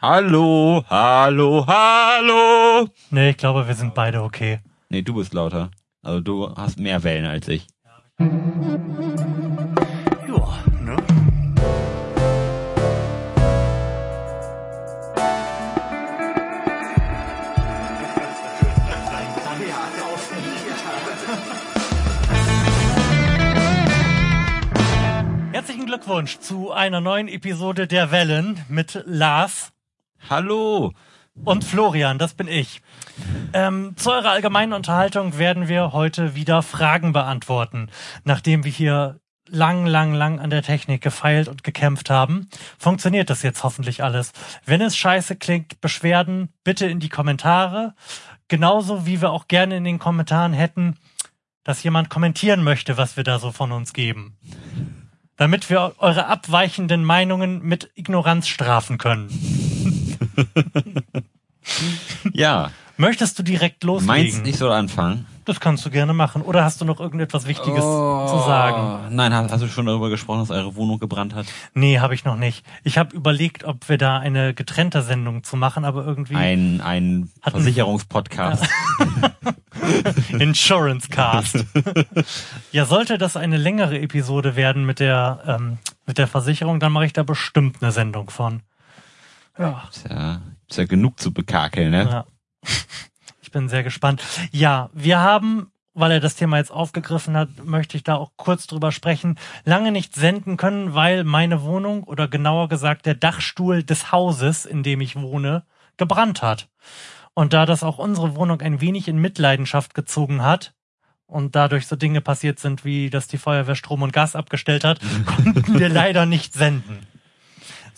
Hallo, hallo, hallo. Nee, ich glaube, wir sind beide okay. Nee, du bist lauter. Also du hast mehr Wellen als ich. Ja, ne? Herzlichen Glückwunsch zu einer neuen Episode der Wellen mit Lars Hallo. und Florian, das bin ich. Ähm, zu eurer allgemeinen Unterhaltung werden wir heute wieder Fragen beantworten. Nachdem wir hier lang, lang, lang an der Technik gefeilt und gekämpft haben, funktioniert das jetzt hoffentlich alles. Wenn es scheiße klingt, Beschwerden bitte in die Kommentare. Genauso wie wir auch gerne in den Kommentaren hätten, dass jemand kommentieren möchte, was wir da so von uns geben. Damit wir eure abweichenden Meinungen mit Ignoranz strafen können. Ja, Möchtest du direkt loslegen? meinst ich soll anfangen? Das kannst du gerne machen. Oder hast du noch irgendetwas Wichtiges zu sagen? Oh, Nein, hast, hast du schon darüber gesprochen, dass eure Wohnung gebrannt hat? Nee, habe ich noch nicht. Ich habe überlegt, ob wir da eine getrennte Sendung zu machen, aber irgendwie Ein, ein Versicherungspodcast. Insurance Cast. ja, sollte das eine längere Episode werden mit der ähm, mit der Versicherung, dann mache ich da bestimmt eine Sendung von. Ja, Ist ja, ist ja genug zu bekakeln, ne? ja. Ich bin sehr gespannt. Ja, wir haben, weil er das Thema jetzt aufgegriffen hat, möchte ich da auch kurz drüber sprechen, lange nicht senden können, weil meine Wohnung oder genauer gesagt der Dachstuhl des Hauses, in dem ich wohne, gebrannt hat. Und da das auch unsere Wohnung ein wenig in Mitleidenschaft gezogen hat und dadurch so Dinge passiert sind, wie dass die Feuerwehr Strom und Gas abgestellt hat, konnten wir leider nicht senden.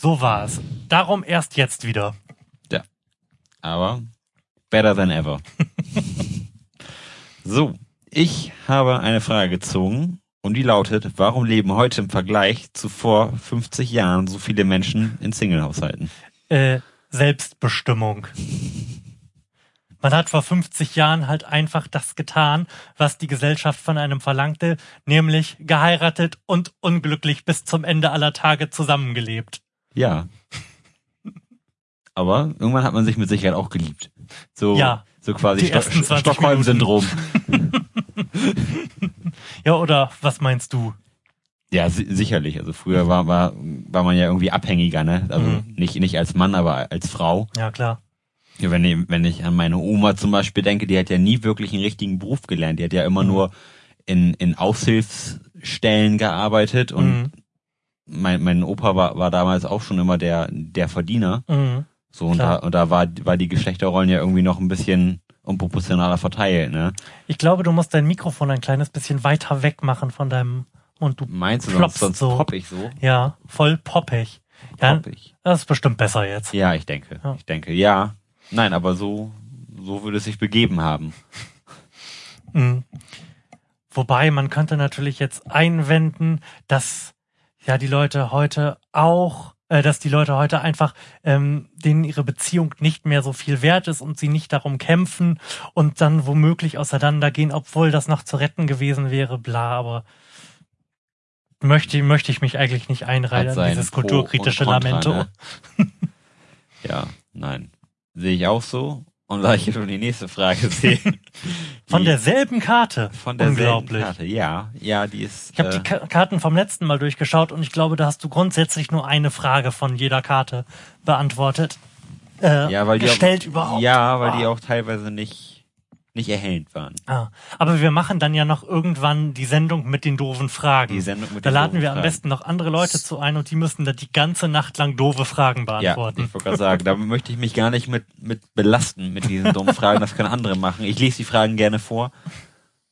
So war es. Darum erst jetzt wieder. Ja. Aber better than ever. so, ich habe eine Frage gezogen und die lautet, warum leben heute im Vergleich zu vor 50 Jahren so viele Menschen in Singlehaushalten? Äh, Selbstbestimmung. Man hat vor 50 Jahren halt einfach das getan, was die Gesellschaft von einem verlangte, nämlich geheiratet und unglücklich bis zum Ende aller Tage zusammengelebt. Ja. Aber irgendwann hat man sich mit Sicherheit auch geliebt. So, Ja. so quasi Sto ersten 20 Stockholm-Syndrom. Ja, oder was meinst du? Ja, si sicherlich. Also früher war, war, war man ja irgendwie abhängiger, ne? Also Mhm. nicht, nicht als Mann, aber als Frau. Ja, klar. Ja, wenn, ich- wenn ich an meine Oma zum Beispiel denke, die hat ja nie wirklich einen richtigen Beruf gelernt. Die hat ja immer Mhm. nur in, in Aushilfsstellen gearbeitet und Mhm. Mein, mein Opa war, war damals auch schon immer der, der Verdiener. Mhm. So, und da, Klar. und da war, war die Geschlechterrollen ja irgendwie noch ein bisschen unproportionaler verteilt, ne? Ich glaube, du musst dein Mikrofon ein kleines bisschen weiter weg machen von deinem Mund. Du, Meinst du, sonst, sonst so. popp ich so? ja, voll poppig. Ja, Popp ich. das ist bestimmt besser jetzt. Ja, ich denke. Ja. Ich denke, ja. Nein, aber so, so würde es sich begeben haben. Mhm. Wobei man könnte natürlich jetzt einwenden, dass ja die Leute heute auch, äh, dass die Leute heute einfach ähm, denen ihre Beziehung nicht mehr so viel wert ist und sie nicht darum kämpfen und dann womöglich auseinandergehen, obwohl das noch zu retten gewesen wäre, bla. Aber möchte möchte ich mich eigentlich nicht einreihen dieses kulturkritische und Contra, Lamento. ne? Ja, nein. Sehe ich auch so. Und da ich jetzt schon die nächste Frage sehe. Von die- derselben Karte. von der Unglaublich. Karte. Ja, ja, die ist. Ich habe äh, die Ka Karten vom letzten Mal durchgeschaut und ich glaube, da hast du grundsätzlich nur eine Frage von jeder Karte beantwortet. Äh, ja, weil die gestellt auch, überhaupt. Ja, weil die Ah. auch teilweise nicht nicht erhellend waren. Ah, aber wir machen dann ja noch irgendwann die Sendung mit den doofen Fragen. Die Sendung mit da den laden doofen wir am besten noch andere Leute zu ein und die müssen dann die ganze Nacht lang doofe Fragen Ja, beantworten. ich wollte gerade sagen, da möchte ich mich gar nicht mit mit belasten mit diesen dummen Fragen. Das können andere machen. Ich lese die Fragen gerne vor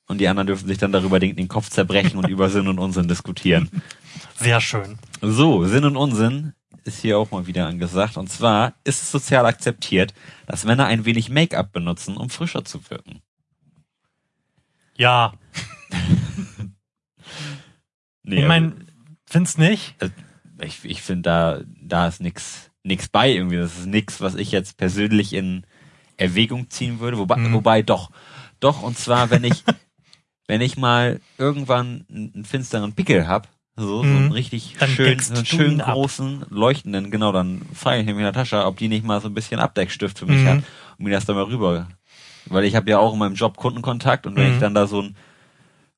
und die anderen dürfen sich dann darüber den, den Kopf zerbrechen und über Sinn und Unsinn diskutieren. Sehr schön. So, Sinn und Unsinn ist hier auch mal wieder angesagt. Und zwar ist es sozial akzeptiert, dass Männer ein wenig Make-up benutzen, um frischer zu wirken. Ja, Nee, ich meine, find's nicht? also, ich, ich finde da, da ist nix, nix bei irgendwie. Das ist nix, was ich jetzt persönlich in Erwägung ziehen würde. Wobei, Mhm. wobei doch, doch, und zwar, wenn ich, wenn ich mal irgendwann einen, einen finsteren Pickel hab, so, so einen Mhm. richtig Dann schön, so einen du schön ihn ab. großen, leuchtenden, genau, dann frage ich der Tasche, ob die nicht mal so ein bisschen Abdeckstift für mich Mhm. hat und mir das dann mal rüber. Weil ich habe ja auch in meinem Job Kundenkontakt und wenn Mhm. ich dann da so ein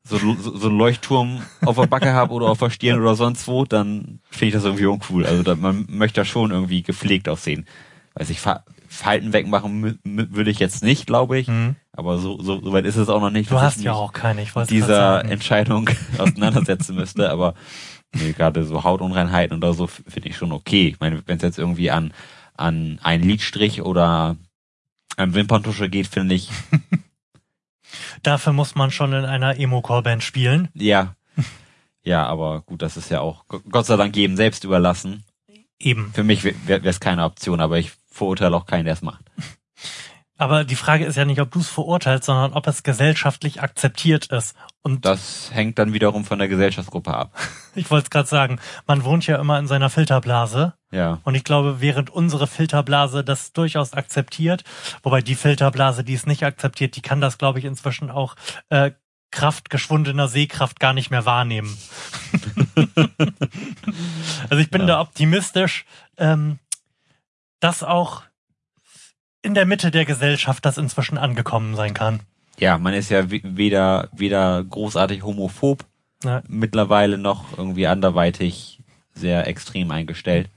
so, so, so einen Leuchtturm auf der Backe habe oder auf der Stirn oder sonst wo, dann finde ich das irgendwie uncool. Also da, man möchte ja schon irgendwie gepflegt aussehen. Weiß ich, Fa Falten wegmachen würde ich jetzt nicht, glaube ich. Mhm. Aber so, so, so weit ist es auch noch nicht. Du hast ich ja auch keine, ich wollte dieser. Entscheidung auseinandersetzen müsste. Aber nee, gerade so Hautunreinheiten oder so finde ich schon okay. Ich meine, wenn es jetzt irgendwie an, an einen Lidstrich oder an Wimperntusche geht, finde ich, Dafür muss man schon in einer Emo-Core-Band spielen. ja. Ja, aber gut, das ist ja auch Gott sei Dank jedem selbst überlassen. Eben. Für mich wäre es keine Option, aber ich verurteile auch keinen, der es macht. Aber die Frage ist ja nicht, ob du es verurteilst, sondern ob es gesellschaftlich akzeptiert ist. Und Das hängt dann wiederum von der Gesellschaftsgruppe ab. ich wollte es gerade sagen, man wohnt ja immer in seiner Filterblase. Ja. Und ich glaube, während unsere Filterblase das durchaus akzeptiert, wobei die Filterblase, die es nicht akzeptiert, die kann das, glaube ich, inzwischen auch äh, Kraft geschwundener Sehkraft gar nicht mehr wahrnehmen. also ich bin Ja. da optimistisch, ähm, dass auch in der Mitte der Gesellschaft das inzwischen angekommen sein kann. Ja, man ist ja we- weder, weder großartig homophob, Ja. mittlerweile noch irgendwie anderweitig sehr extrem eingestellt.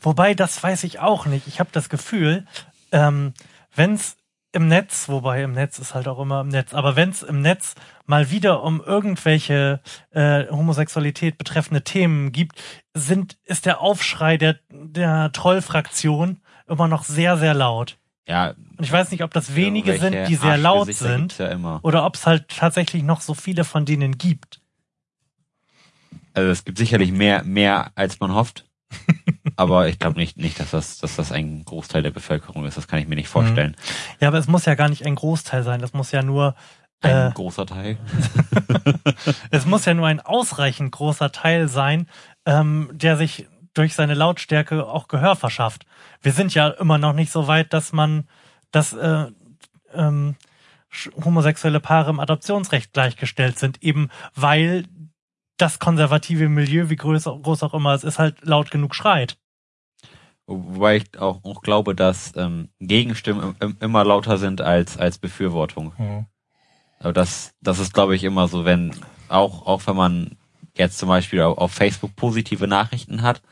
Wobei, das weiß ich auch nicht. Ich habe das Gefühl, ähm, wenn es im Netz, wobei im Netz ist halt auch immer im Netz, aber wenn es im Netz mal wieder um irgendwelche äh, Homosexualität betreffende Themen gibt, sind ist der Aufschrei der der Trollfraktion immer noch sehr sehr laut. Ja, Und ich weiß nicht, ob das wenige sind, die sehr laut sind, Ja oder ob es halt tatsächlich noch so viele von denen gibt. Also es gibt sicherlich mehr, mehr als man hofft. Aber ich glaube nicht, nicht, dass das, dass das ein Großteil der Bevölkerung ist. Das kann ich mir nicht vorstellen. Ja, aber es muss ja gar nicht ein Großteil sein. Das muss ja nur Ein Äh. großer Teil. Es muss ja nur ein ausreichend großer Teil sein, ähm, der sich durch seine Lautstärke auch Gehör verschafft. Wir sind ja immer noch nicht so weit, dass man, dass äh, ähm, homosexuelle Paare im Adoptionsrecht gleichgestellt sind, eben weil das konservative Milieu, wie groß auch immer es ist, halt laut genug schreit. Wobei ich auch, auch glaube, dass ähm, Gegenstimmen im- immer lauter sind als, als Befürwortung. Aber das, das ist, glaube ich, immer so, wenn, auch, auch wenn man jetzt zum Beispiel auf, Facebook positive Nachrichten hat,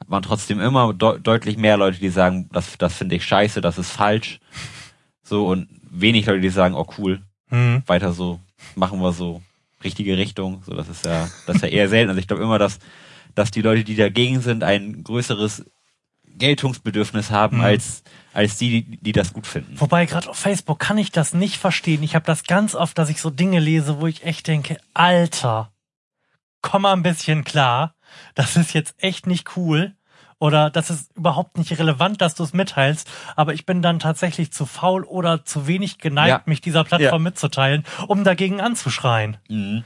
hat man trotzdem immer deu deutlich mehr Leute, die sagen, das, das finde ich scheiße, das ist falsch. So, und wenig Leute, die sagen, oh cool, Hm. weiter so, machen wir so, richtige Richtung. So, das ist ja, das ist ja eher selten. Also ich glaube immer, dass, dass die Leute, die dagegen sind, ein größeres Geltungsbedürfnis haben Mhm. als, als die, die, die das gut finden. Wobei gerade auf Facebook kann ich das nicht verstehen. Ich habe das ganz oft, dass ich so Dinge lese, wo ich echt denke, Alter, komm mal ein bisschen klar. Das ist jetzt echt nicht cool. Oder das ist überhaupt nicht relevant, dass du es mitteilst. Aber ich bin dann tatsächlich zu faul oder zu wenig geneigt, Ja. mich dieser Plattform Ja. mitzuteilen, um dagegen anzuschreien. Mhm.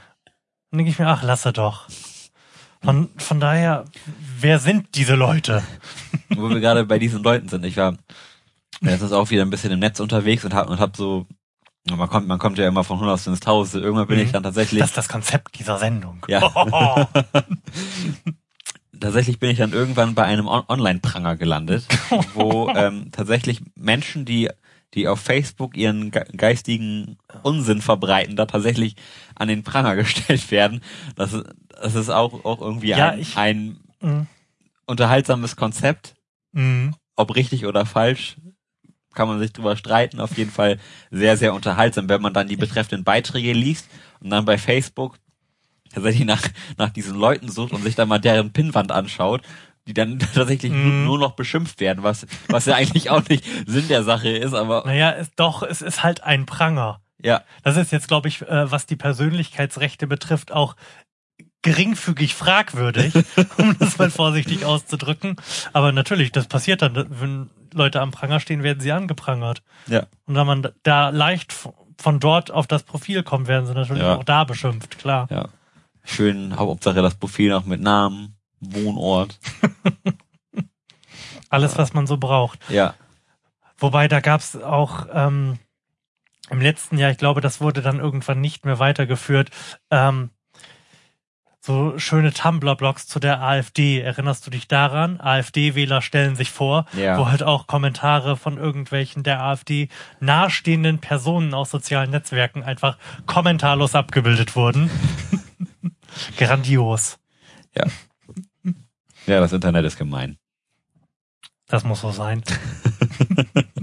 Dann denke ich mir, ach, lasse doch. Von, von daher, wer sind diese Leute? Wo wir gerade bei diesen Leuten sind. Ich war letztens auch wieder ein bisschen im Netz unterwegs und hab, und hab so, man kommt, man kommt ja immer von Hundertsten ins Tausendste. Irgendwann bin Mhm. ich dann tatsächlich, Das ist das Konzept dieser Sendung. Ja. tatsächlich bin ich dann irgendwann bei einem On Online-Pranger gelandet, wo ähm, tatsächlich Menschen, die die auf Facebook ihren ge geistigen Unsinn verbreiten, da tatsächlich an den Pranger gestellt werden. Das ist, das ist auch, auch irgendwie Ja, ein, ich- ein Mhm. unterhaltsames Konzept. Mhm. Ob richtig oder falsch, kann man sich drüber streiten. Auf jeden Fall sehr, sehr unterhaltsam, wenn man dann die betreffenden Beiträge liest und dann bei Facebook tatsächlich nach, nach diesen Leuten sucht und sich dann mal deren Pinnwand anschaut, die dann tatsächlich Mhm. nur, noch beschimpft werden, was, was ja eigentlich auch nicht Sinn der Sache ist, aber Naja, es, doch, es ist halt ein Pranger. Ja, Das ist jetzt, glaube ich, äh, was die Persönlichkeitsrechte betrifft, auch geringfügig fragwürdig, um das mal vorsichtig auszudrücken. Aber natürlich, das passiert dann, wenn Leute am Pranger stehen, werden sie angeprangert. ja, Und wenn man da leicht von dort auf das Profil kommt, werden sie natürlich Ja. auch da beschimpft, klar. ja. Schön, Hauptsache das Profil noch mit Namen, Wohnort. Alles, was man so braucht. Ja, Wobei, da gab's auch ähm, im letzten Jahr, ich glaube, das wurde dann irgendwann nicht mehr weitergeführt, ähm, so schöne Tumblr-Blogs zu der AfD. Erinnerst du dich daran? AfD-Wähler stellen sich vor, Ja. wo halt auch Kommentare von irgendwelchen der AfD nahestehenden Personen aus sozialen Netzwerken einfach kommentarlos abgebildet wurden. Grandios. Ja. Ja, das Internet ist gemein. Das muss so sein.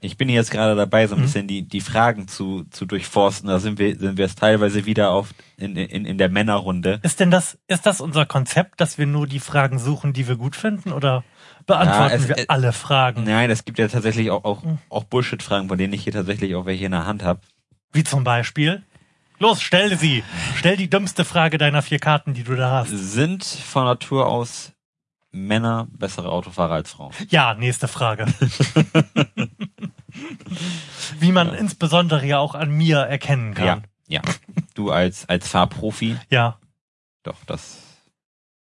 Ich, bin jetzt gerade dabei, so ein Mhm. bisschen die, die Fragen zu, zu durchforsten. Da sind wir, sind wir jetzt teilweise wieder auf, in, in, in der Männerrunde. Ist denn das, ist das unser Konzept, dass wir nur die Fragen suchen, die wir gut finden, oder beantworten Ja, es- wir äh, alle Fragen? Nein, es gibt ja tatsächlich auch, auch, Mhm. auch Bullshit-Fragen, von denen ich hier tatsächlich auch welche in der Hand habe. Wie zum Beispiel? Los, stell sie. Stell die dümmste Frage deiner vier Karten, die du da hast. Sind von Natur aus Männer bessere Autofahrer als Frauen? Ja, nächste Frage. Wie man insbesondere ja auch an mir erkennen Ja, kann. ja. Du als, als Fahrprofi, Ja, doch, das,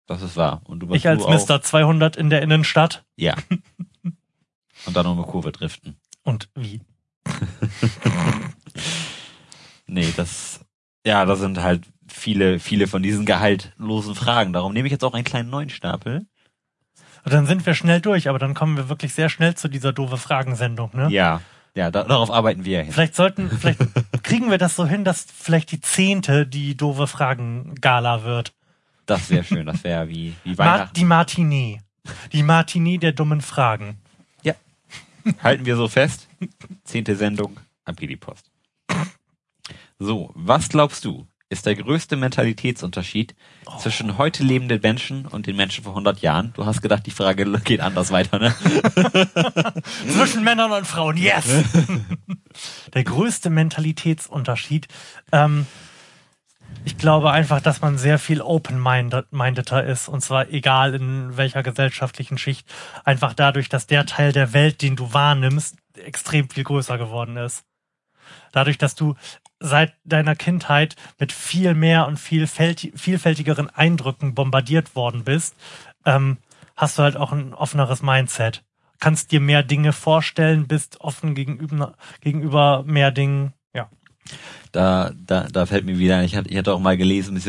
das ist wahr. Und du, ich als du Mr. 200 in der Innenstadt. Ja. Und dann noch eine Kurve driften. Und wie? Nee, das, ja, da sind halt viele, viele von diesen gehaltlosen Fragen. Darum nehme ich jetzt auch einen kleinen neuen Stapel. Und dann sind wir schnell durch, aber dann kommen wir wirklich sehr schnell zu dieser doofe Fragensendung, ne? Ja, ja, da, darauf arbeiten wir ja hin. Vielleicht sollten, vielleicht kriegen wir das so hin, dass vielleicht die zehnte die doofe Fragen-Gala wird. Das wäre schön, das wäre wie, wie Weihnachten. die Martinet. Die Martinet der dummen Fragen. Halten wir so fest. Zehnte Sendung, ab geht die Post. So, was glaubst du, ist der größte Mentalitätsunterschied zwischen heute lebenden Menschen und den Menschen vor 100 Jahren? Du hast gedacht, die Frage geht anders weiter, ne? Zwischen Männern und Frauen, yes! Der größte Mentalitätsunterschied. Ähm, ich glaube einfach, dass man sehr viel open-mindeder ist. Und zwar egal in welcher gesellschaftlichen Schicht. Einfach dadurch, dass der Teil der Welt, den du wahrnimmst, extrem viel größer geworden ist. Dadurch, dass du seit deiner Kindheit mit viel mehr und viel vielfältigeren Eindrücken bombardiert worden bist, ähm, hast du halt auch ein offeneres Mindset. Kannst dir mehr Dinge vorstellen, bist offen gegenüber, gegenüber mehr Dingen. Ja. Da, da, da fällt mir wieder ein, ich hatte, ich hatte auch mal gelesen,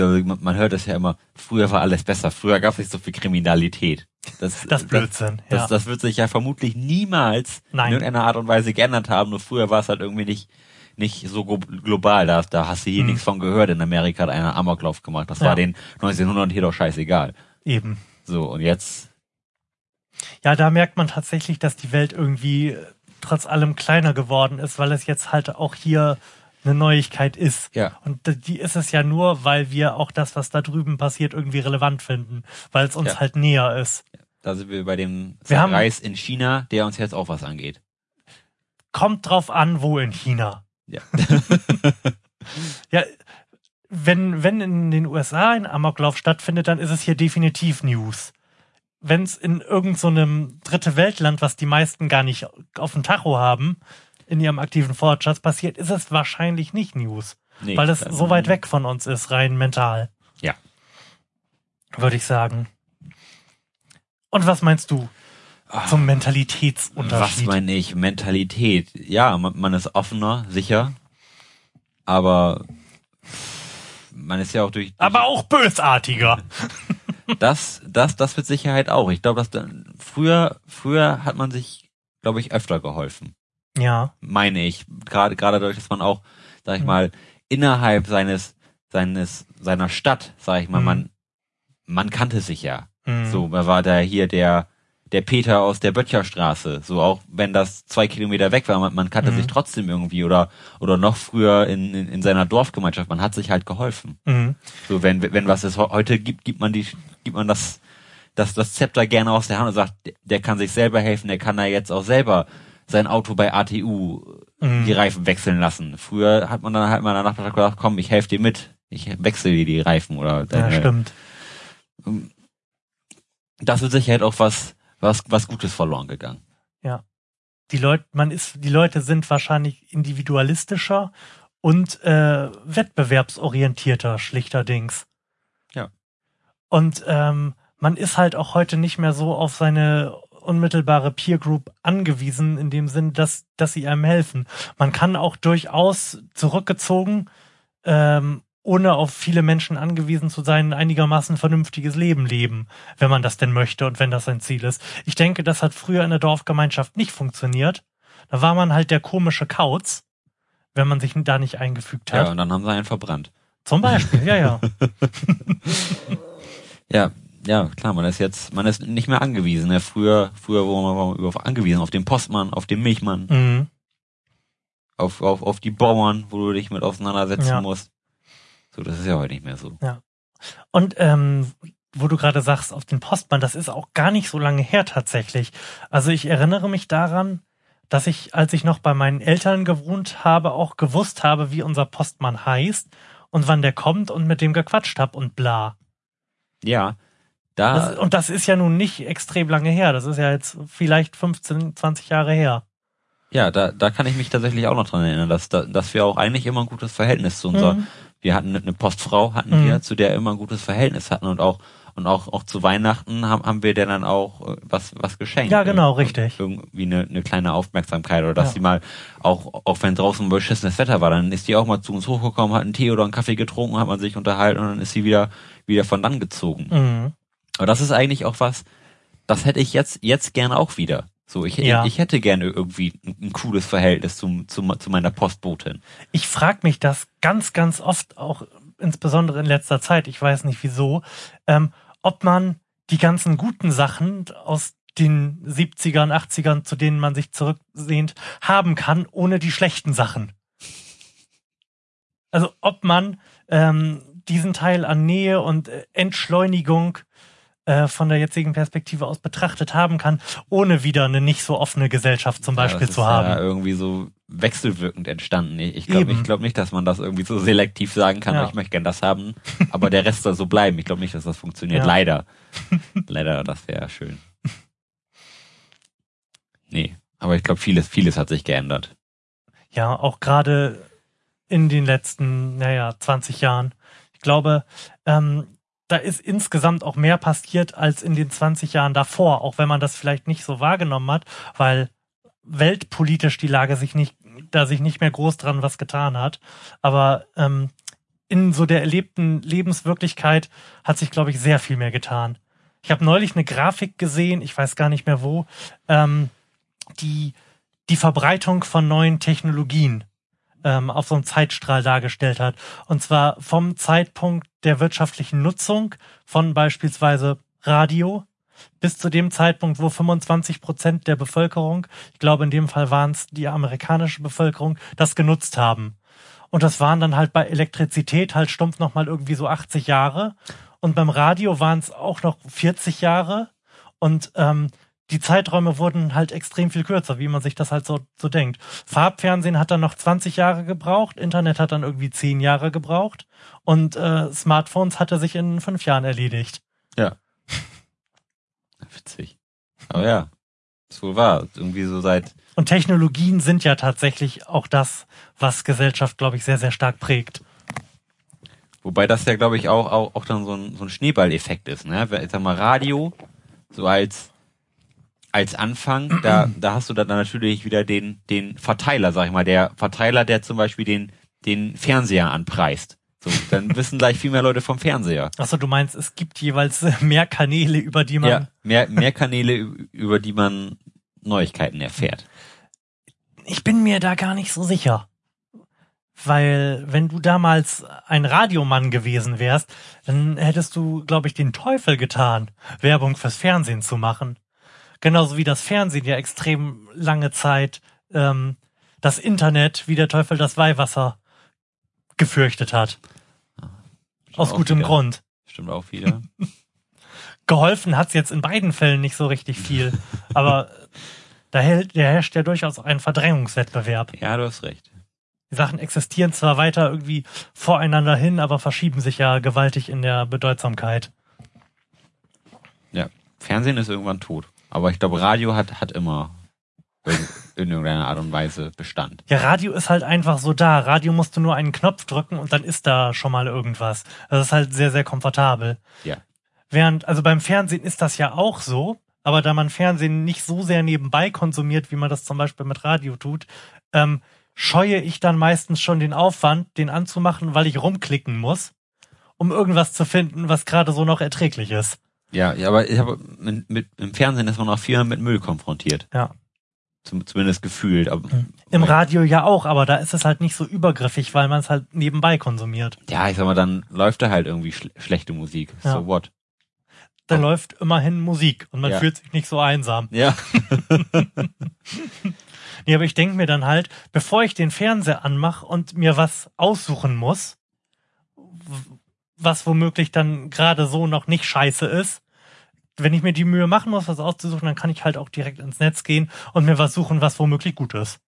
man, hört es ja immer, früher war alles besser, früher gab es nicht so viel Kriminalität. Das, Das ist Blödsinn. Das, ja. das wird sich ja vermutlich niemals Nein. in irgendeiner Art und Weise geändert haben. Nur früher war es halt irgendwie nicht, nicht so glo- global. Da, da hast du hier Hm. nichts von gehört. In Amerika hat einer Amoklauf gemacht. Das Ja. war den 1900 hier doch scheißegal. Eben. So, und jetzt, Ja, da merkt man tatsächlich, dass die Welt irgendwie äh, trotz allem kleiner geworden ist, weil es jetzt halt auch hier eine Neuigkeit ist. ja, Und die ist es ja nur, weil wir auch das, was da drüben passiert, irgendwie relevant finden, weil es uns Ja. halt näher ist. da sind wir bei dem Wir Reis in China, der uns jetzt auch was angeht. Kommt drauf an, wo in China. Ja. Ja, wenn, wenn in den USA ein Amoklauf stattfindet, dann ist es hier definitiv News. Wenn es in irgendeinem so dritte Weltland, was die meisten gar nicht auf dem Tacho haben, in ihrem aktiven Fortschatz passiert, ist es wahrscheinlich nicht News. Nee, weil es so weit weg von uns ist, rein mental. Ja. Würde ich sagen. Und was meinst du zum Was Mentalitätsunterschied? meine ich? Mentalität. Ja, man, man ist offener, sicher. Aber man ist ja auch durch, durch Aber auch bösartiger. das, das, das mit Sicherheit auch. Ich glaube, dass dann früher, früher hat man sich, glaube ich, öfter geholfen. Ja. Meine ich. Gerade, gerade dadurch, dass man auch, sag ich Mhm. mal, innerhalb seines, seines, seiner Stadt, sag ich mal, Mhm. man, man kannte sich ja. Hm. So, da war da hier der, der Peter aus der Böttcherstraße. So, auch wenn das zwei Kilometer weg war, man, man kannte Mhm. sich trotzdem irgendwie oder, oder noch früher in, in, in seiner Dorfgemeinschaft, man hat sich halt geholfen. Mhm. So, wenn, wenn was es he- heute gibt, gibt man die, gibt man das, das, das Zepter gerne aus der Hand und sagt, der, kann sich selber helfen, der kann da jetzt auch selber sein Auto bei ATU Mhm. die Reifen wechseln lassen. Früher hat man dann halt mal danach gesagt, komm, ich helfe dir mit, ich wechsle dir die Reifen oder Ja, deine, stimmt. das wird sicher halt auch was, was, was Gutes verloren gegangen. Die Leute, man ist, die Leute sind wahrscheinlich individualistischer und äh, wettbewerbsorientierter, schlichterdings. Ja. Und ähm, man ist halt auch heute nicht mehr so auf seine unmittelbare Peer Group angewiesen, in dem Sinn, dass, dass sie einem helfen. Man kann auch durchaus zurückgezogen, ähm, ohne auf viele Menschen angewiesen zu sein, ein einigermaßen vernünftiges Leben leben, wenn man das denn möchte und wenn das sein Ziel ist. Ich denke, das hat früher in der Dorfgemeinschaft nicht funktioniert. Da war man halt der komische Kauz, wenn man sich da nicht eingefügt hat. Ja, und dann haben sie einen verbrannt. Zum Beispiel, ja, ja. ja, ja, klar, man ist jetzt, man ist nicht mehr angewiesen. Ja, früher, früher war man über angewiesen auf den Postmann, auf den Milchmann, Mhm. auf, auf, auf die Bauern, wo du dich mit auseinandersetzen Ja. musst. So, das ist ja heute nicht mehr so. Und ähm, wo du gerade sagst, auf den Postmann, das ist auch gar nicht so lange her tatsächlich. Also ich erinnere mich daran, dass ich, als ich noch bei meinen Eltern gewohnt habe, auch gewusst habe, wie unser Postmann heißt und wann der kommt und mit dem gequatscht hab und bla. Ja, da, Das, und das ist ja nun nicht extrem lange her. Das ist ja jetzt vielleicht 15, 20 Jahre her. ja, da, da kann ich mich tatsächlich auch noch dran erinnern, dass, da- dass wir auch eigentlich immer ein gutes Verhältnis zu unserer, Mhm. Wir hatten eine Postfrau, hatten Mhm. wir, zu der immer ein gutes Verhältnis hatten und auch, und auch, auch zu Weihnachten haben, haben wir der dann auch äh, was, was geschenkt. Ja, genau, Und- richtig. Irgendwie eine, eine kleine Aufmerksamkeit oder dass Ja. sie mal, auch, auch wenn draußen beschissenes Wetter war, dann ist die auch mal zu uns hochgekommen, hat einen Tee oder einen Kaffee getrunken, hat man sich unterhalten und dann ist sie wieder, wieder von dann gezogen. Mhm. Aber das ist eigentlich auch was, das hätte ich jetzt, jetzt gerne auch wieder. So, ich, Ja. ich hätte gerne irgendwie ein, ein cooles Verhältnis zum, zum, zu meiner Postbotin. Ich frage mich das ganz, ganz oft, auch insbesondere in letzter Zeit, ich weiß nicht wieso, ähm, ob man die ganzen guten Sachen aus den 70ern, 80ern, zu denen man sich zurücksehnt, haben kann, ohne die schlechten Sachen. Also ob man ähm, diesen Teil an Nähe und äh, Entschleunigung äh, von der jetzigen Perspektive aus betrachtet haben kann, ohne wieder eine nicht so offene Gesellschaft zum Ja, Beispiel das zu ist haben. Ja irgendwie so wechselwirkend entstanden. Ich glaube ich glaub nicht, dass man das irgendwie so selektiv sagen kann, Ja. ich möchte gern das haben, aber der Rest soll so bleiben. Ich glaube nicht, dass das funktioniert. Ja. Leider. Leider, das wäre schön. Nee, aber ich glaube, vieles, vieles hat sich geändert. Ja, auch gerade in den letzten, naja, 20 Jahren. Ich glaube, ähm, da ist insgesamt auch mehr passiert als in den 20 Jahren davor, auch wenn man das vielleicht nicht so wahrgenommen hat, weil weltpolitisch die Lage sich nicht, da sich nicht mehr groß dran was getan hat. Aber ähm, in so der erlebten Lebenswirklichkeit hat sich, glaube ich, sehr viel mehr getan. Ich habe neulich eine Grafik gesehen, ich weiß gar nicht mehr wo, ähm, die die Verbreitung von neuen Technologien ähm, auf so einem Zeitstrahl dargestellt hat. Und zwar vom Zeitpunkt der wirtschaftlichen Nutzung von beispielsweise Radio bis zu dem Zeitpunkt, wo 25 Prozent der Bevölkerung, ich glaube in dem Fall waren es die amerikanische Bevölkerung, das genutzt haben. Und das waren dann halt bei Elektrizität halt stumpf nochmal irgendwie so 80 Jahre. Und beim Radio waren es auch noch 40 Jahre. Und ähm, die Zeiträume wurden halt extrem viel kürzer, wie man sich das halt so, so denkt. Farbfernsehen hat dann noch 20 Jahre gebraucht, Internet hat dann irgendwie 10 Jahre gebraucht und äh, Smartphones hatte sich in fünf Jahren erledigt. Ja. Witzig. Aber ja, ist wohl wahr. Irgendwie so seit, Und Technologien sind ja tatsächlich auch das, was Gesellschaft, glaube ich, sehr, sehr stark prägt. wobei das ja, glaube ich, auch, auch, auch dann so ein, so ein Schneeballeffekt ist, ne? Ich sag mal, Radio, so als, als Anfang, da, da hast du dann natürlich wieder den, den Verteiler, sag ich mal, der Verteiler, der zum Beispiel den, den Fernseher anpreist. So, dann wissen gleich viel mehr Leute vom Fernseher. Achso, du meinst, es gibt jeweils mehr Kanäle, über die man. Ja, mehr, mehr Kanäle, über die man Neuigkeiten erfährt. Ich bin mir da gar nicht so sicher. Weil, wenn du damals ein Radiomann gewesen wärst, dann hättest du, glaube ich, den Teufel getan, Werbung fürs Fernsehen zu machen. Genauso wie das Fernsehen ja extrem lange Zeit ähm, das Internet wie der Teufel das Weihwasser gefürchtet hat. Aus auch gutem wieder. Grund. Stimmt auch wieder. Geholfen hat's jetzt in beiden Fällen nicht so richtig viel. aber da, herrscht ja durchaus auch ein Verdrängungswettbewerb. Ja, du hast recht. Die Sachen existieren zwar weiter irgendwie voreinander hin, aber verschieben sich ja gewaltig in der Bedeutsamkeit. Ja, Fernsehen ist irgendwann tot. Aber ich glaube, Radio hat, hat immer in irgendeiner Art und Weise Bestand. Ja, Radio ist halt einfach so da. Radio musst du nur einen Knopf drücken und dann ist da schon mal irgendwas. Das ist halt sehr, sehr komfortabel. Ja. Während, also beim Fernsehen ist das ja auch so, aber da man Fernsehen nicht so sehr nebenbei konsumiert, wie man das zum Beispiel mit Radio tut, ähm, scheue ich dann meistens schon den Aufwand, den anzumachen, weil ich rumklicken muss, um irgendwas zu finden, was gerade so noch erträglich ist. Ja, ja aber ich habe mit, mit, im Fernsehen ist man auch viel mit Müll konfrontiert. Ja. Zum, zumindest gefühlt. Aber, Im Radio ja auch, aber da ist es halt nicht so übergriffig, weil man es halt nebenbei konsumiert. Ja, ich sag mal, dann läuft da halt irgendwie schl schlechte Musik. Ja. So what? Da Oh. läuft immerhin Musik und man Ja. fühlt sich nicht so einsam. Ja. Nee, aber ich denke mir dann halt, bevor ich den Fernseher anmache und mir was aussuchen muss, was womöglich dann gerade so noch nicht scheiße ist, wenn ich mir die Mühe machen muss, was auszusuchen, dann kann ich halt auch direkt ins Netz gehen und mir was suchen, was womöglich gut ist.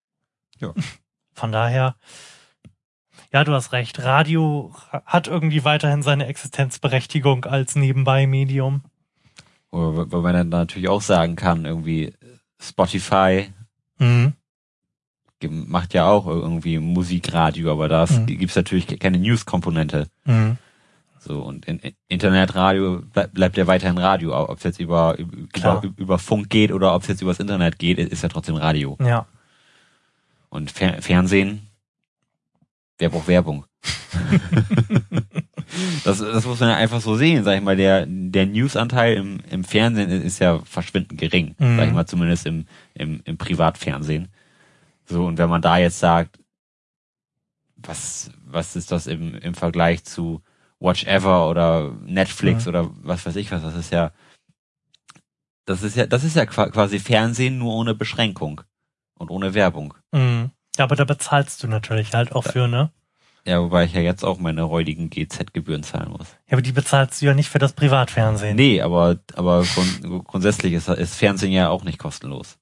Ja. Von daher, ja, du hast recht. Radio hat irgendwie weiterhin seine Existenzberechtigung als Nebenbei-Medium. Wo man dann natürlich auch sagen kann, irgendwie Spotify Mhm. macht ja auch irgendwie Musikradio, aber da Mhm. gibt's natürlich keine News-Komponente. Mhm. So, und in, in Internetradio bleib, bleibt ja weiterhin Radio. Ob es jetzt über, über, über Funk geht oder ob es jetzt übers Internet geht, ist ja trotzdem Radio. Ja. Und Fer Fernsehen, wer braucht Werbung? das, das muss man ja einfach so sehen, sag ich mal. Der, der Newsanteil im, im Fernsehen ist ja verschwindend gering, Mhm. sag ich mal, zumindest im, im, im Privatfernsehen. So, und wenn man da jetzt sagt, was, was ist das im, im Vergleich zu Watch Ever oder Netflix Mhm. oder was weiß ich was, das ist ja, das ist ja, das ist ja qua- quasi Fernsehen nur ohne Beschränkung und ohne Werbung. Mhm. Ja, aber da bezahlst du natürlich halt auch für, ne? Ja, wobei ich ja jetzt auch meine räudigen GZ-Gebühren zahlen muss. Ja, aber die bezahlst du ja nicht für das Privatfernsehen. Nee, aber, aber grund, grundsätzlich ist, ist Fernsehen ja auch nicht kostenlos.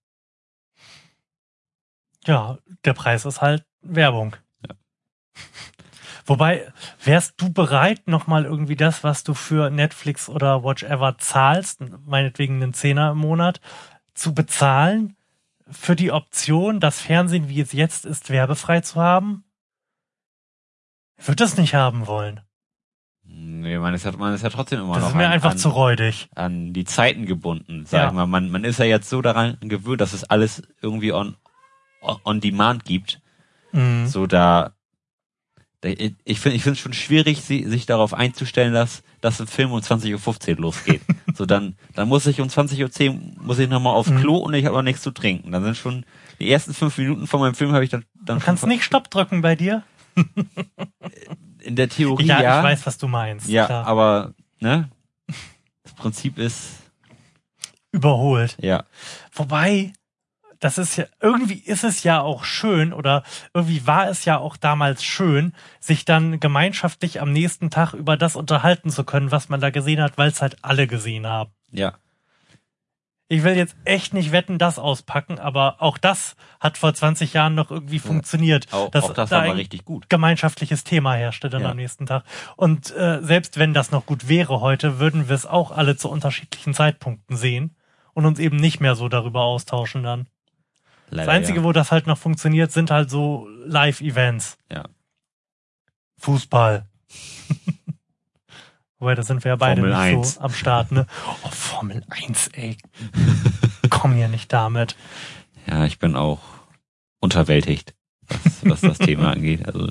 Ja, der Preis ist halt Werbung. Ja. Wobei, wärst du bereit, nochmal irgendwie das, was du für Netflix oder Watch Ever zahlst, meinetwegen einen Zehner im Monat, zu bezahlen für die Option, das Fernsehen, wie es jetzt ist, werbefrei zu haben? Ich würde das nicht haben wollen. Nee, man ist ja, man ist ja trotzdem immer Das noch ist mir an, einfach an, zu räudig. an die Zeiten gebunden, sag Ja. ich mal. Man, man ist ja jetzt so daran gewöhnt, dass es alles irgendwie on, on, demand gibt. Mhm. So da ich finde ich finde es schon schwierig, sie, sich darauf einzustellen, dass, dass ein Film um 20.15 Uhr losgeht. so dann, dann muss ich um 20.10 Uhr muss ich nochmal aufs Mhm. Klo und ich habe noch nichts zu trinken. Dann sind schon die ersten fünf Minuten von meinem Film habe ich dann, dann Du kannst nicht Stopp drücken bei dir? in der Theorie Ja, ja. ich weiß, was du meinst. ja, klar. aber ne? Das Prinzip ist Überholt. ja Wobei, das ist ja, irgendwie ist es ja auch schön oder irgendwie war es ja auch damals schön, sich dann gemeinschaftlich am nächsten Tag über das unterhalten zu können, was man da gesehen hat, weil es halt alle gesehen haben. ja Ich will jetzt echt nicht wetten, das auspacken, aber auch das hat vor 20 Jahren noch irgendwie funktioniert. auch, dass auch das da war richtig gut. gemeinschaftliches Thema herrschte dann Ja. am nächsten Tag. Und äh, selbst wenn das noch gut wäre heute, würden wir es auch alle zu unterschiedlichen Zeitpunkten sehen und uns eben nicht mehr so darüber austauschen dann. Leider, Das Einzige, ja. wo das halt noch funktioniert, sind halt so Live-Events. Ja. Fußball. Wobei, da sind wir ja beide Formel nicht 1. so am Start, ne? Oh, Formel 1, ey. Komm hier nicht damit. Ja, ich bin auch unterwältigt, was, was das Thema angeht. Also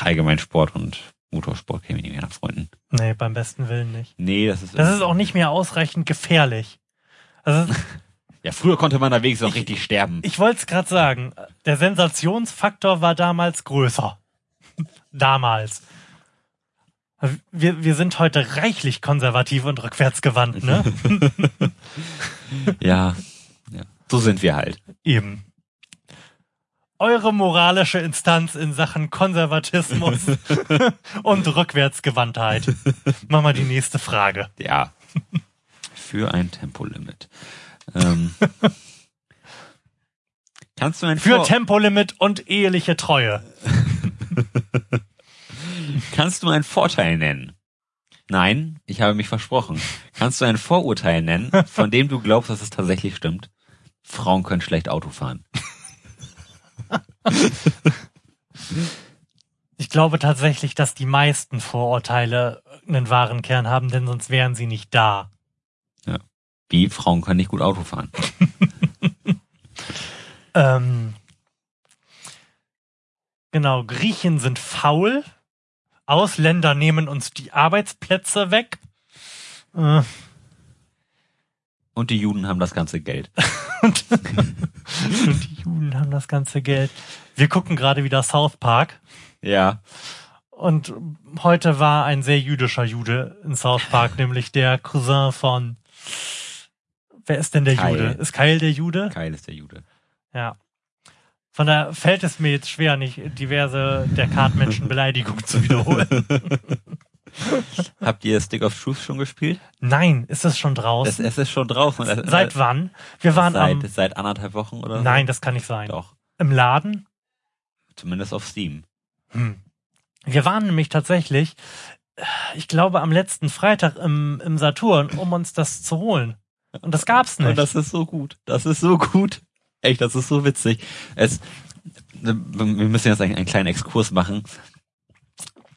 allgemein Sport und Motorsport käme ich nicht mehr nach Freunden. Nee, beim besten Willen nicht. Nee, das ist. Das ist auch nicht mehr ausreichend gefährlich. Also, ja, früher konnte man da wenigstens auch richtig sterben. ich wollte es gerade sagen, der Sensationsfaktor war damals größer. damals. Wir, wir sind heute reichlich konservativ und rückwärtsgewandt, ne? Ja, ja. So sind wir halt. Eben. Eure moralische Instanz in Sachen Konservatismus und Rückwärtsgewandtheit. Mach mal die nächste Frage. Ja. Für ein Tempolimit. Ähm, kannst du ein Für Vor Tempolimit und eheliche Treue. Kannst du einen Vorteil nennen? Nein, ich habe mich versprochen. Kannst du ein Vorurteil nennen, von dem du glaubst, dass es tatsächlich stimmt? Frauen können schlecht Auto fahren. Ich glaube tatsächlich, dass die meisten Vorurteile einen wahren Kern haben, denn sonst wären sie nicht da. Wie? Frauen können nicht gut Auto fahren. Ähm, Genau, Griechen sind faul. Ausländer nehmen uns die Arbeitsplätze weg. Äh, Und die Juden haben das ganze Geld. und, und die Juden haben das ganze Geld. Wir gucken gerade wieder South Park. Ja. Und heute war ein sehr jüdischer Jude in South Park, nämlich der Cousin von. Wer ist denn der Kyle. Jude? Ist Kyle der Jude? Geil ist der Jude. Ja. Von daher fällt es mir jetzt schwer, nicht diverse der Kartmenschen Beleidigungen zu wiederholen. Habt ihr Stick of Truth schon gespielt? Nein, ist es schon draußen? es ist schon draußen. Seit wann? Wir waren seit, am. seit anderthalb Wochen oder so? Nein, das kann nicht sein. Doch. Im Laden? Zumindest auf Steam. Hm. Wir waren nämlich tatsächlich, ich glaube, am letzten Freitag im, im Saturn, um uns das zu holen. Und das gab's Und nicht. das ist so gut. Das ist so gut. Echt, das ist so witzig. Es, wir müssen jetzt einen, einen kleinen Exkurs machen.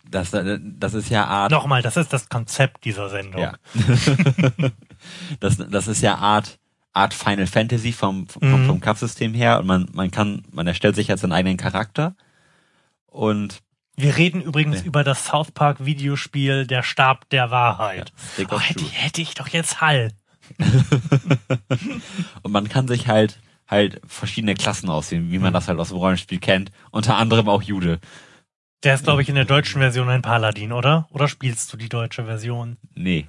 Das, das ist ja Art. Nochmal, das ist das Konzept dieser Sendung. Ja. das, das ist ja Art, Art Final Fantasy vom, vom, Mhm. vom Kampfsystem her und man, man kann, man erstellt sich jetzt seinen eigenen Charakter und Wir reden übrigens Nee. über das South Park Videospiel Der Stab der Wahrheit. Stick Oh, hätte, hätte ich doch jetzt Hall. Und man kann sich halt, halt verschiedene Klassen auswählen, wie man das halt aus dem Rollenspiel kennt. Unter anderem auch Jude. Der ist, glaube ich, in der deutschen Version ein Paladin, oder? Oder spielst du die deutsche Version? Nee.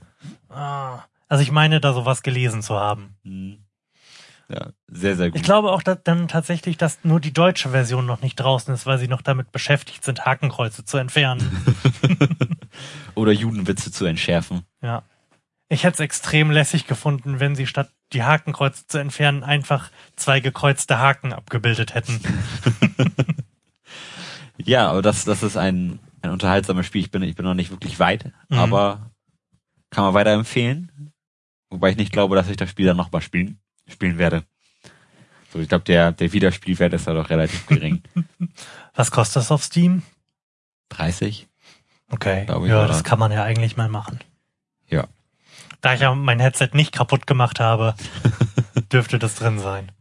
Ah, also ich meine, da sowas gelesen zu haben. Hm. Ja, sehr, sehr Ich gut. glaube auch dass dann tatsächlich, dass nur die deutsche Version noch nicht draußen ist, weil sie noch damit beschäftigt sind, Hakenkreuze zu entfernen. Oder Judenwitze zu entschärfen. ja. Ich hätte es extrem lässig gefunden, wenn sie statt die Hakenkreuze zu entfernen, einfach zwei gekreuzte Haken abgebildet hätten. Ja, aber das, das ist ein, ein unterhaltsames Spiel. Ich bin, ich bin noch nicht wirklich weit, Mhm. aber kann man weiterempfehlen. Wobei ich nicht glaube, dass ich das Spiel dann nochmal spielen, spielen werde. So, ich glaube, der, der Wiederspielwert ist da doch relativ gering. Was kostet das auf Steam? 30? Okay. Ja, das kann man ja eigentlich mal machen. Ja. Da ich ja mein Headset nicht kaputt gemacht habe, dürfte das drin sein.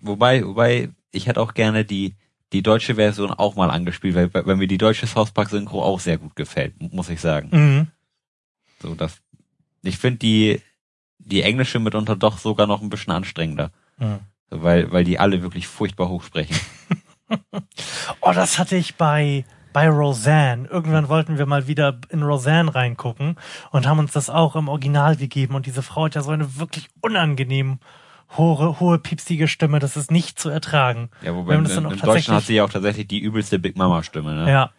Wobei, wobei, ich hätte auch gerne die, die deutsche Version auch mal angespielt, weil, weil mir die deutsche South Park Synchro auch sehr gut gefällt, muss ich sagen. Mhm. So, das, ich finde die, die englische mitunter doch sogar noch ein bisschen anstrengender. Mhm. So, Weil, weil die alle wirklich furchtbar hoch sprechen. Oh, das hatte ich bei, bei Roseanne. Irgendwann wollten wir mal wieder in Roseanne reingucken und haben uns das auch im Original gegeben. Und diese Frau hat ja so eine wirklich unangenehm hohe, hohe, piepsige Stimme. Das ist nicht zu ertragen. Ja, wobei im auch Deutschen hat sie ja auch tatsächlich die übelste Big Mama Stimme, ne? Ja.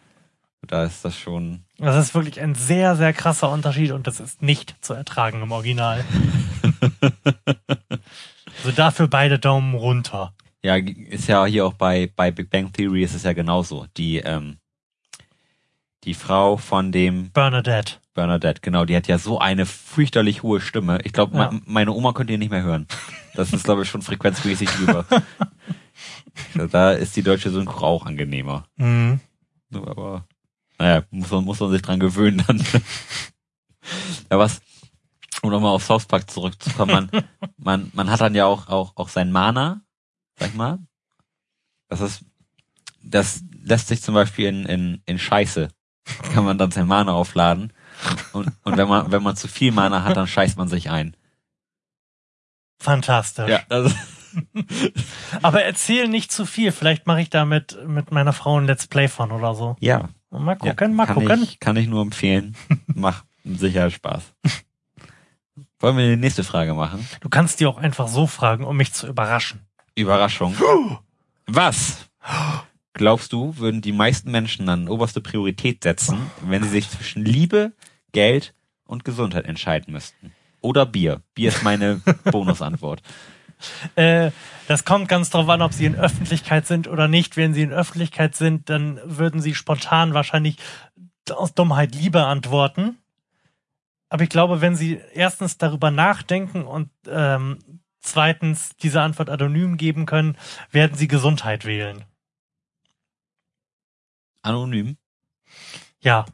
Da ist das schon. Das ist wirklich ein sehr, sehr krasser Unterschied und das ist nicht zu ertragen im Original. also dafür beide Daumen runter. Ja, ist ja hier auch bei, bei Big Bang Theory ist es ja genauso. Die, ähm, die Frau von dem Bernadette. Bernadette, genau, die hat ja so eine fürchterlich hohe Stimme. Ich glaube, Ja. me- meine Oma könnte ihn nicht mehr hören. Das ist, glaube ich, schon frequenzmäßig drüber. da ist die deutsche Synchro auch angenehmer. Mhm. Aber naja, muss man, muss man sich dran gewöhnen dann. ja, was, um nochmal auf South Park zurückzukommen, man, man, man hat dann ja auch, auch, auch sein Mana, sag ich mal. Das ist, das lässt sich zum Beispiel in, in, in Scheiße, kann man dann sein Mana aufladen. Und, und wenn man, wenn man zu viel Mana hat, dann scheißt man sich ein. Fantastisch. Ja, das, Aber erzähl nicht zu viel. Vielleicht mache ich da mit, meiner Frau ein Let's Play von oder so. ja, Mal ja gucken, mal kann gucken. Ich, kann ich nur empfehlen. Macht sicher Spaß. Wollen wir die nächste Frage machen? Du kannst die auch einfach so fragen, um mich zu überraschen. Überraschung. Was? Glaubst du, würden die meisten Menschen an oberste Priorität setzen, wenn sie sich zwischen Liebe, Geld und Gesundheit entscheiden müssten? Oder Bier? Bier ist meine Bonusantwort. Äh, das kommt ganz drauf an, ob sie in Öffentlichkeit sind oder nicht. Wenn sie in Öffentlichkeit sind, dann würden sie spontan wahrscheinlich aus Dummheit Liebe antworten. Aber ich glaube, wenn sie erstens darüber nachdenken und ähm, zweitens diese Antwort anonym geben können, werden sie Gesundheit wählen. Anonym? Ja.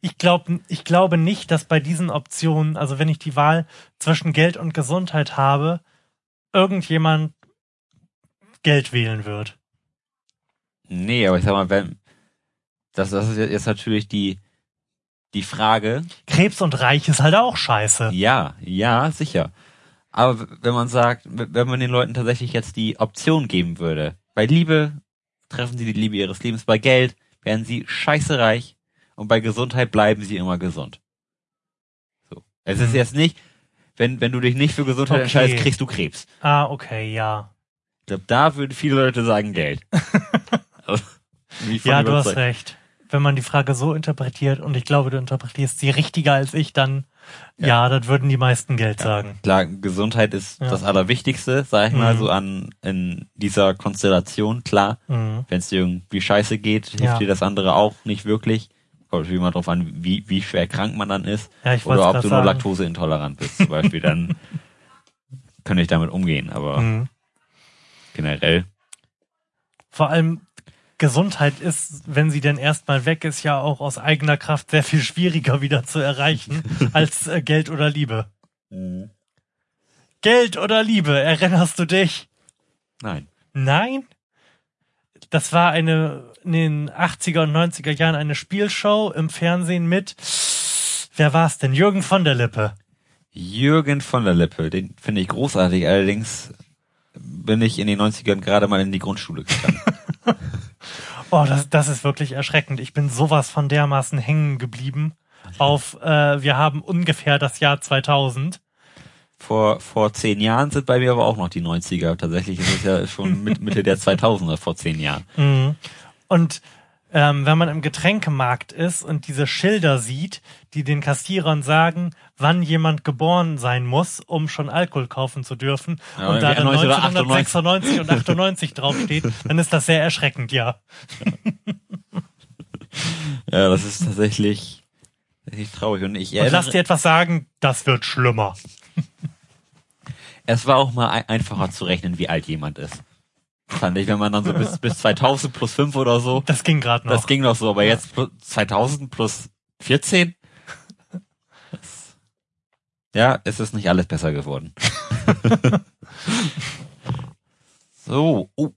Ich, glaub, ich glaube nicht, dass bei diesen Optionen, also wenn ich die Wahl zwischen Geld und Gesundheit habe, irgendjemand Geld wählen wird. Nee, aber ich sag mal, wenn, das, das ist jetzt natürlich die, die Frage. Krebs und Reich ist halt auch scheiße. Ja, ja, sicher. Aber wenn man sagt, wenn man den Leuten tatsächlich jetzt die Option geben würde, bei Liebe treffen sie die Liebe ihres Lebens, bei Geld werden sie scheiße reich und bei Gesundheit bleiben sie immer gesund. So. Es ist Mhm. jetzt nicht, wenn, wenn du dich nicht für Gesundheit Okay. entscheidest, kriegst du Krebs. Ah, okay, ja. Ich glaube, da würden viele Leute sagen Geld. Also, Ja, du hast recht. Wenn man die Frage so interpretiert, und ich glaube, du interpretierst sie richtiger als ich, dann ja, das würden die meisten Geld sagen. Klar, Gesundheit ist Ja. das Allerwichtigste, sag ich mal, Mhm. so an, in dieser Konstellation, klar. Mhm. Wenn es dir irgendwie scheiße geht, hilft Ja. dir das andere auch nicht wirklich. Kommt natürlich mal drauf an, wie, wie schwer krank man dann ist. Ja, ich Oder ob du nur sagen. laktoseintolerant bist, zum Beispiel, dann könnte ich damit umgehen. Aber Mhm. generell, Vor allem Gesundheit ist, wenn sie denn erstmal weg ist, ja auch aus eigener Kraft sehr viel schwieriger wieder zu erreichen als äh, Geld oder Liebe. Geld oder Liebe, erinnerst du dich? nein. Nein? Das war eine in den 80er und 90er Jahren eine Spielshow im Fernsehen mit Wer war's denn? Jürgen von der Lippe. Jürgen von der Lippe, den finde ich großartig. Allerdings bin ich in den 90ern gerade mal in die Grundschule gegangen. Oh, das, das ist wirklich erschreckend. Ich bin sowas von dermaßen hängen geblieben auf, äh, wir haben ungefähr das Jahr 2000. vor, vor zehn Jahren sind bei mir aber auch noch die 90er. Tatsächlich ist es ja schon mit, Mitte der 2000er vor zehn Jahren. Mhm. Und ähm, wenn man im Getränkemarkt ist und diese Schilder sieht, die den Kassierern sagen, wann jemand geboren sein muss, um schon Alkohol kaufen zu dürfen, Ja, und da dann 19 oder 1996 und 98 draufsteht, dann ist das sehr erschreckend, ja. Ja, das ist tatsächlich, tatsächlich traurig. Und ich Und lass dir etwas sagen, das wird schlimmer. es war auch mal ein, einfacher zu rechnen, wie alt jemand ist. Fand ich, wenn man dann so bis, bis 2000 plus 5 oder so, Das ging gerade noch. das ging noch so, aber jetzt plus 2000 plus 14? Das, ja, es ist nicht alles besser geworden. so, oh.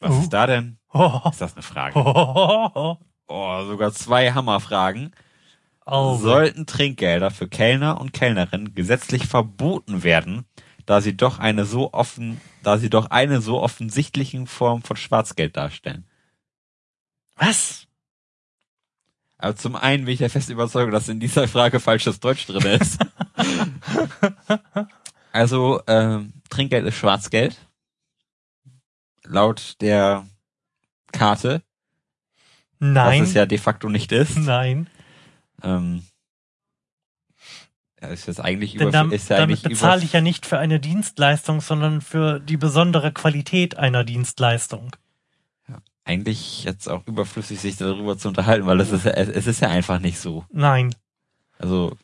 Was Oh. ist da denn? Oh, Ist das eine Frage? oh, oh, oh. Oh, sogar zwei Hammerfragen. Also, Sollten Trinkgelder für Kellner und Kellnerinnen gesetzlich verboten werden, da sie doch eine so offen, da sie doch eine so offensichtlichen Form von Schwarzgeld darstellen? was? Aber zum einen bin ich der festen Überzeugung, dass in dieser Frage falsches Deutsch drin ist. also, ähm, Trinkgeld ist Schwarzgeld. Laut der Karte, Nein. was es ja de facto nicht ist. Nein. Ähm, ist das eigentlich Denn über, dam ist ja damit bezahle ich ja nicht für eine Dienstleistung, sondern für die besondere Qualität einer Dienstleistung. eigentlich jetzt auch überflüssig, sich darüber zu unterhalten, weil es ist, ja- es ist ja einfach nicht so. Nein. Also,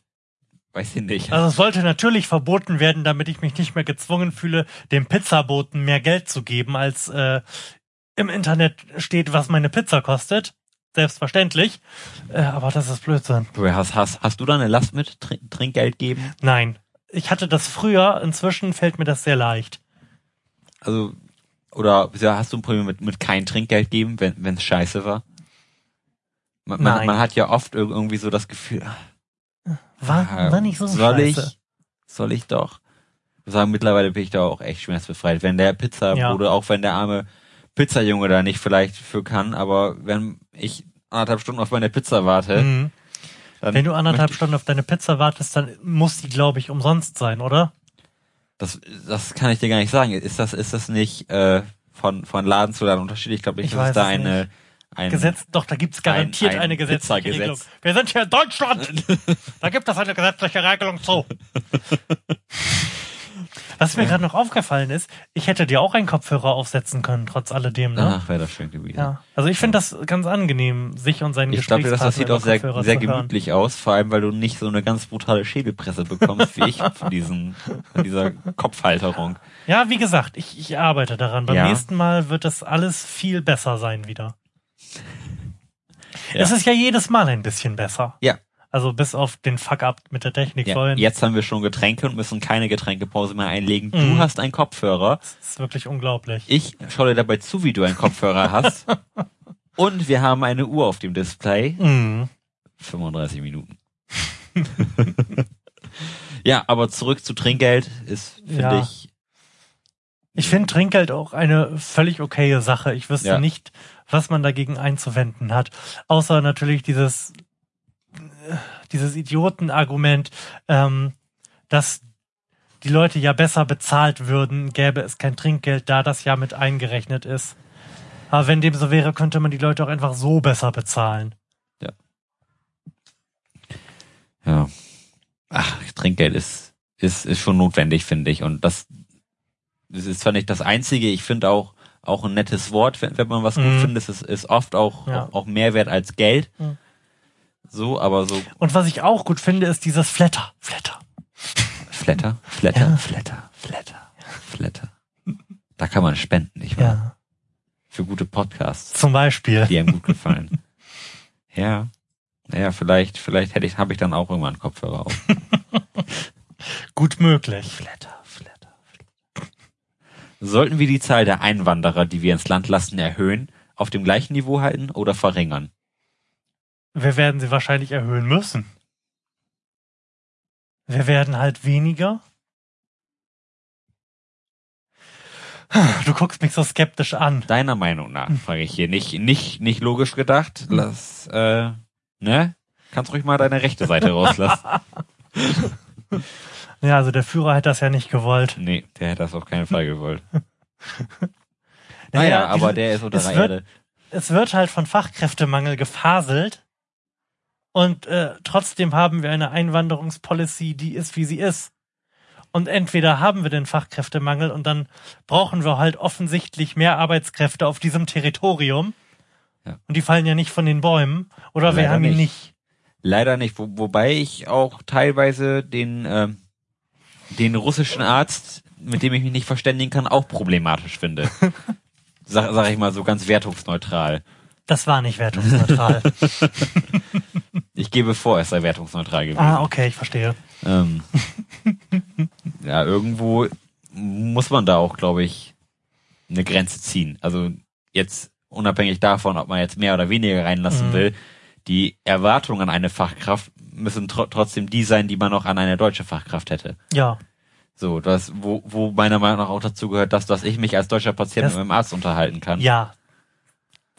weiß ich nicht. Also es sollte natürlich verboten werden, damit ich mich nicht mehr gezwungen fühle, dem Pizzaboten mehr Geld zu geben, als äh, im Internet steht, was meine Pizza kostet. Selbstverständlich. Äh, aber das ist Blödsinn. Du, Hast, hast, hast du da eine Last mit Trink- Trinkgeld geben? Nein. Ich hatte das früher, inzwischen fällt mir das sehr leicht. Also, oder hast du ein Problem mit, mit kein Trinkgeld geben, wenn es scheiße war? Man, man, Nein. man hat ja oft ir- irgendwie so das Gefühl, ah, War, war nicht so soll scheiße. ich, soll ich doch? Ich sagen, mittlerweile bin ich da auch echt schmerzbefreit. Wenn der Pizza Ja. wurde, auch wenn der arme Pizzajunge da nicht vielleicht für kann, aber wenn ich anderthalb Stunden auf meine Pizza warte, Mhm. Wenn du anderthalb ich- Stunden auf deine Pizza wartest, dann muss die, glaube ich, umsonst sein, oder? Das, das kann ich dir gar nicht sagen. Ist das, ist das nicht äh, von, von Laden zu Laden unterschiedlich? Ich glaube Ich es weiß da es eine, ein, Gesetz, doch, da gibt's garantiert ein eine gesetzliche Pizzagesetz. Regelung. Wir sind hier in Deutschland. da gibt es eine gesetzliche Regelung zu. Was mir gerade noch aufgefallen ist, ich hätte dir auch einen Kopfhörer aufsetzen können, trotz alledem, ne? Ach, wäre das schön gewesen. Ja. Also ich finde das ganz angenehm, sich und seinen Ich glaube, das, das sieht auch sehr, sehr hören. gemütlich aus, vor allem, weil du nicht so eine ganz brutale Schädelpresse bekommst wie ich von, diesen, von dieser Kopfhalterung. Ja, wie gesagt, ich, ich arbeite daran. Beim Ja. nächsten Mal wird das alles viel besser sein wieder. Ja. Es ist ja jedes Mal ein bisschen besser. Ja. Also bis auf den Fuck-up mit der Technik Ja, vorhin. jetzt haben wir schon Getränke und müssen keine Getränkepause mehr einlegen. Du Mhm. hast einen Kopfhörer. Das ist wirklich unglaublich. Ich schaue dir dabei zu, wie du einen Kopfhörer hast. Und wir haben eine Uhr auf dem Display. Mhm. 35 Minuten. ja, aber zurück zu Trinkgeld ist, finde Ja. ich, Ich finde Trinkgeld auch eine völlig okaye Sache. Ich wüsste Ja. nicht, was man dagegen einzuwenden hat. Außer natürlich dieses, dieses Idiotenargument, ähm, dass die Leute ja besser bezahlt würden, gäbe es kein Trinkgeld, da das ja mit eingerechnet ist. Aber wenn dem so wäre, könnte man die Leute auch einfach so besser bezahlen. ja. Ach, Trinkgeld ist, ist, ist schon notwendig, finde ich. Und das, das ist zwar nicht das Einzige, ich finde auch, auch ein nettes Wort, wenn, wenn man was Mhm. gut findet, ist, ist oft auch, Ja. auch, auch mehr wert als Geld. Mhm. So, aber so Und was ich auch gut finde, ist dieses Flatter. Flatter. Flatter, Flatter, Ja. Flatter, Flatter, Flatter. Da kann man spenden, nicht wahr? Ja. Für gute Podcasts, Zum Beispiel. die einem gut gefallen. ja. Naja, vielleicht, vielleicht hätte ich, habe ich dann auch irgendwann einen Kopfhörer auf. Gut möglich. Flatter, Flatter, Flatter. Sollten wir die Zahl der Einwanderer, die wir ins Land lassen, erhöhen, auf dem gleichen Niveau halten oder verringern? Wir werden sie wahrscheinlich erhöhen müssen. Wir werden halt weniger. Du guckst mich so skeptisch an. Deiner Meinung nach, frage ich hier. Nicht, nicht, nicht logisch gedacht. Lass, äh, ne? Kannst ruhig mal deine rechte Seite rauslassen. Ja, also der Führer hat das ja nicht gewollt. Nee, der hätte das auf keinen Fall gewollt. Naja, Naja, aber diese- der ist unter der Erde. Es wird halt von Fachkräftemangel gefaselt. Und äh, trotzdem haben wir eine Einwanderungspolicy, die ist, wie sie ist. Und entweder haben wir den Fachkräftemangel und dann brauchen wir halt offensichtlich mehr Arbeitskräfte auf diesem Territorium. Ja. Und die fallen ja nicht von den Bäumen. Oder wir Leider haben ihn nicht. nicht. Leider nicht, wo, wobei ich auch teilweise den, ähm, den russischen Arzt, mit dem ich mich nicht verständigen kann, auch problematisch finde. Sag, sag ich mal so ganz wertungsneutral. Das war nicht wertungsneutral. Ich gebe vor, es sei wertungsneutral gewesen. ah, okay, ich verstehe. Ähm, ja, irgendwo muss man da auch, glaube ich, eine Grenze ziehen. Also jetzt unabhängig davon, ob man jetzt mehr oder weniger reinlassen Mhm. will, die Erwartungen an eine Fachkraft müssen tro trotzdem die sein, die man auch an eine deutsche Fachkraft hätte. Ja. So, das, wo, wo meiner Meinung nach auch dazu gehört, dass, dass ich mich als deutscher Patient Das- mit meinem Arzt unterhalten kann. Ja.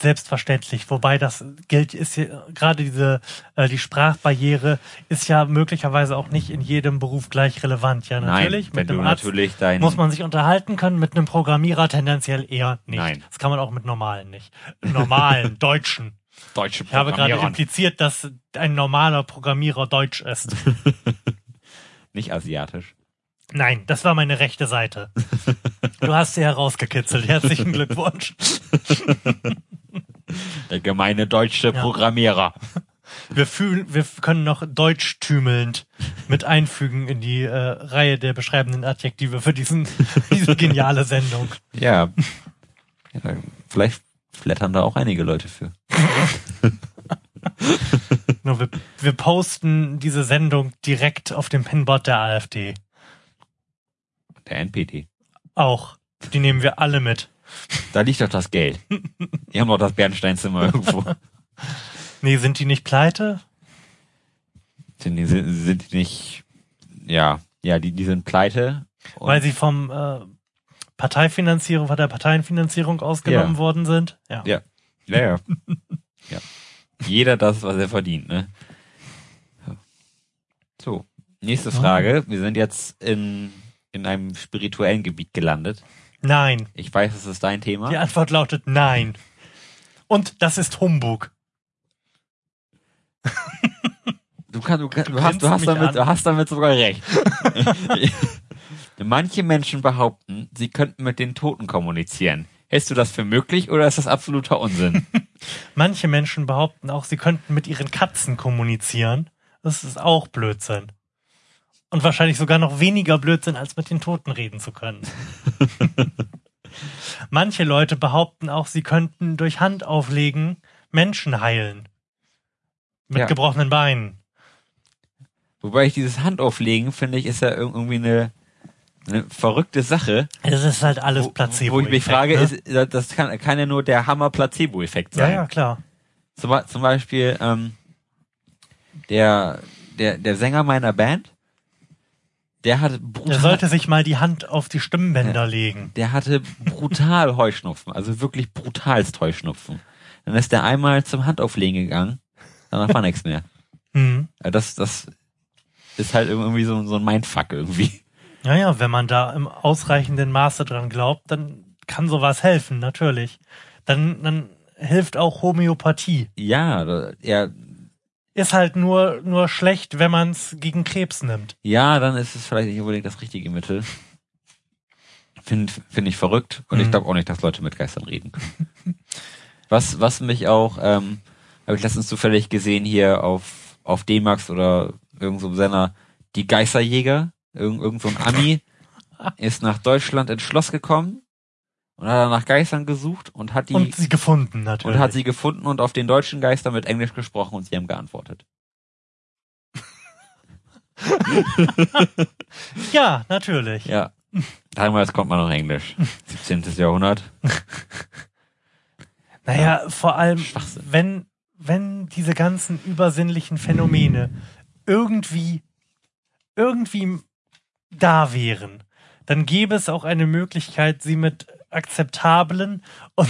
Selbstverständlich. Wobei das gilt, ist hier, gerade diese, äh, die Sprachbarriere ist ja möglicherweise auch nicht in jedem Beruf gleich relevant. Ja, natürlich. Nein, mit einem Arzt natürlich dein, muss man sich unterhalten können, mit einem Programmierer tendenziell eher nicht. Nein. Das kann man auch mit normalen nicht. Normalen, Deutschen. deutsche Ich habe gerade impliziert, dass ein normaler Programmierer Deutsch ist. nicht asiatisch. Nein, das war meine rechte Seite. Du hast sie herausgekitzelt. Herzlichen Glückwunsch. Der gemeine deutsche Programmierer. Wir fühlen, wir können noch deutschtümelnd mit einfügen in die äh, Reihe der beschreibenden Adjektive für diesen, diese geniale Sendung. Ja. ja dann vielleicht flattern da auch einige Leute für. Nur wir, wir posten diese Sendung direkt auf dem Pinboard der AfD. Der NPD. Auch. Die nehmen wir alle mit. Da liegt doch das Geld. Die haben doch das Bernsteinzimmer irgendwo. Nee, sind die nicht pleite? Sind die, sind, sind die nicht, ja, ja, die, die sind pleite. Weil sie vom äh, Parteifinanzierung, von der Parteienfinanzierung ausgenommen Ja. worden sind? Ja. Ja. Ja, ja. ja. Jeder das, was er verdient, ne? So, nächste Frage. Wir sind jetzt in, in einem spirituellen Gebiet gelandet. Nein. Ich weiß, es ist dein Thema. Die Antwort lautet nein. Und das ist Humbug. Du, kann, du, kann, Du du, hast, du, hast damit, an. du hast damit sogar recht. Manche Menschen behaupten, sie könnten mit den Toten kommunizieren. Hältst du das für möglich oder ist das absoluter Unsinn? Manche Menschen behaupten auch, sie könnten mit ihren Katzen kommunizieren. Das ist auch Blödsinn. Und wahrscheinlich sogar noch weniger Blödsinn, als mit den Toten reden zu können. Manche Leute behaupten auch, sie könnten durch Handauflegen Menschen heilen. Mit Ja. gebrochenen Beinen. Wobei ich dieses Handauflegen, finde ich, ist ja irgendwie eine, eine verrückte Sache. Es ist halt alles Placebo. Wo ich mich frage, ne? ist, das kann, kann ja nur der Hammer-Placebo-Effekt sein. Ja, ja, klar. Zum, zum Beispiel, ähm, der, der, der Sänger meiner Band, der hatte brutal, Der sollte sich mal die Hand auf die Stimmbänder ja, legen. Der hatte brutal Heuschnupfen, also wirklich brutalst Heuschnupfen. Dann ist der einmal zum Handauflegen gegangen, danach war nichts mehr. Mhm. Das, das ist halt irgendwie so, so ein Mindfuck irgendwie. Naja, wenn man da im ausreichenden Maße dran glaubt, dann kann sowas helfen, natürlich. Dann, dann hilft auch Homöopathie. Ja, er ist halt nur, nur schlecht, wenn man es gegen Krebs nimmt. Ja, dann ist es vielleicht nicht unbedingt das richtige Mittel. Finde find ich verrückt und mhm. ich glaube auch nicht, dass Leute mit Geistern reden können. was, was mich auch, ähm, habe ich letztens zufällig gesehen hier auf, auf D-Max oder irgendeinem so Sender, die Geisterjäger, irgend, irgend so ein Ami, ist nach Deutschland ins Schloss gekommen und hat nach Geistern gesucht und hat die und sie gefunden natürlich und hat sie gefunden und auf den deutschen Geister mit Englisch gesprochen und sie haben geantwortet. ja, natürlich. Ja. Damals kommt man noch Englisch. 17. Jahrhundert. Naja, vor allem, wenn, wenn diese ganzen übersinnlichen Phänomene irgendwie, irgendwie da wären, dann gäbe es auch eine Möglichkeit, sie mit akzeptablen und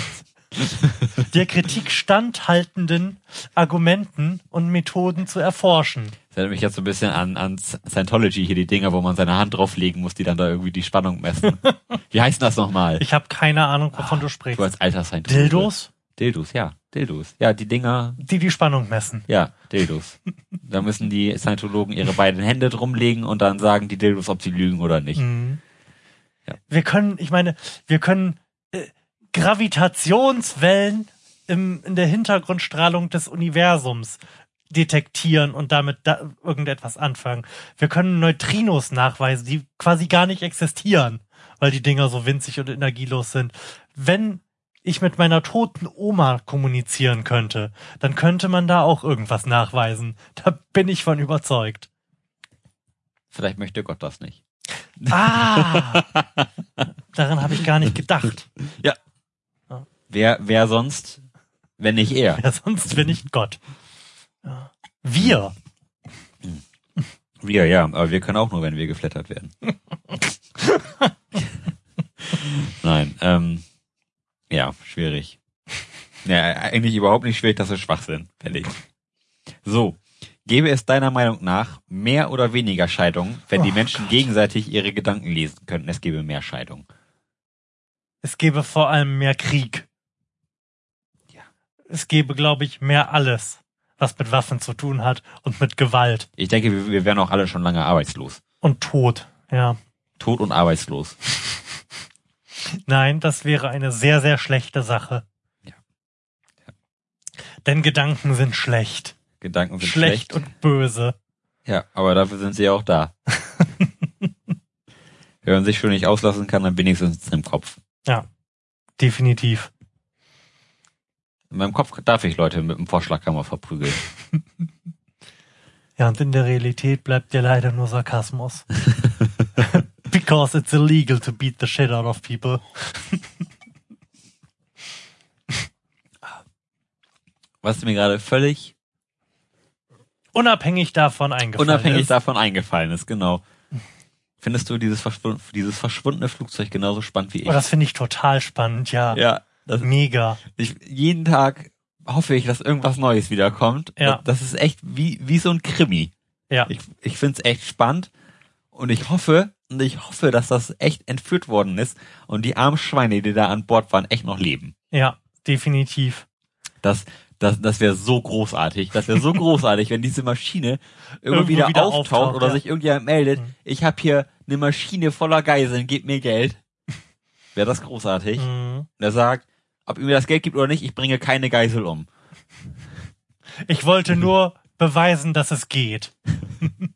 der Kritik standhaltenden Argumenten und Methoden zu erforschen. Das erinnert mich jetzt so ein bisschen an, an Scientology, hier die Dinger, wo man seine Hand drauflegen muss, die dann da irgendwie die Spannung messen. Wie heißt das nochmal? Ich habe keine Ahnung, wovon ah, du sprichst. Du als alter Scientology. Dildos? Dildos, ja. Dildos. Ja, die Dinger. Die die Spannung messen. Ja, Dildos. da müssen die Scientologen ihre beiden Hände drumlegen und dann sagen die Dildos, ob sie lügen oder nicht. Mhm. Ja. Wir können, ich meine, wir können äh, Gravitationswellen im, in der Hintergrundstrahlung des Universums detektieren und damit da irgendetwas anfangen. Wir können Neutrinos nachweisen, die quasi gar nicht existieren, weil die Dinger so winzig und energielos sind. Wenn ich mit meiner toten Oma kommunizieren könnte, dann könnte man da auch irgendwas nachweisen. Da bin ich von überzeugt. Vielleicht möchte Gott das nicht. Ah, daran habe ich gar nicht gedacht. Ja. Wer, wer sonst, wenn nicht er? Wer sonst, wenn nicht Gott? Wir. Wir, ja, aber wir können auch nur, wenn wir geflattert werden. Nein, ähm, ja, schwierig. Ja, eigentlich überhaupt nicht schwierig, das ist Schwachsinn, ich. So, Gäbe es deiner Meinung nach mehr oder weniger Scheidungen, wenn oh die Menschen Gott. gegenseitig ihre Gedanken lesen könnten? Es gäbe mehr Scheidungen. Es gäbe vor allem mehr Krieg. Ja. Es gäbe, glaube ich, mehr alles, was mit Waffen zu tun hat und mit Gewalt. Ich denke, wir, wir wären auch alle schon lange arbeitslos. Und tot, ja. Tot und arbeitslos. Nein, das wäre eine sehr, sehr schlechte Sache. Ja. ja. Denn Gedanken sind schlecht. Gedanken sind schlecht. Schlecht und böse. Ja, aber dafür sind sie auch da. Wenn man sich schon nicht auslassen kann, dann wenigstens im Kopf. Ja, definitiv. In meinem Kopf darf ich Leute mit dem Vorschlaghammer verprügeln. ja, und in der Realität bleibt dir leider nur Sarkasmus. Because it's illegal to beat the shit out of people. Was mir gerade völlig unabhängig davon eingefallen unabhängig ist. davon eingefallen ist, genau. Findest du dieses, verschwund dieses verschwundene Flugzeug genauso spannend wie ich? Oh, das finde ich total spannend, ja. Ja. Das, Mega. Ich, jeden Tag hoffe ich, dass irgendwas Neues wiederkommt. Ja. Das ist echt wie, wie so ein Krimi. Ja. Ich, ich finde es echt spannend und ich hoffe, und ich hoffe, dass das echt entführt worden ist und die armen Schweine, die da an Bord waren, echt noch leben. Ja, definitiv. Das, das, das wäre so großartig. Das wäre so großartig, wenn diese Maschine irgendwie wieder, wieder, auftaucht, auftaucht oder ja. sich irgendjemand meldet. Mhm. Ich habe hier eine Maschine voller Geiseln, gib mir Geld. Wäre das großartig. Mhm. Er sagt, ob ihm das Geld gibt oder nicht, ich bringe keine Geisel um. Ich wollte nur beweisen, dass es geht.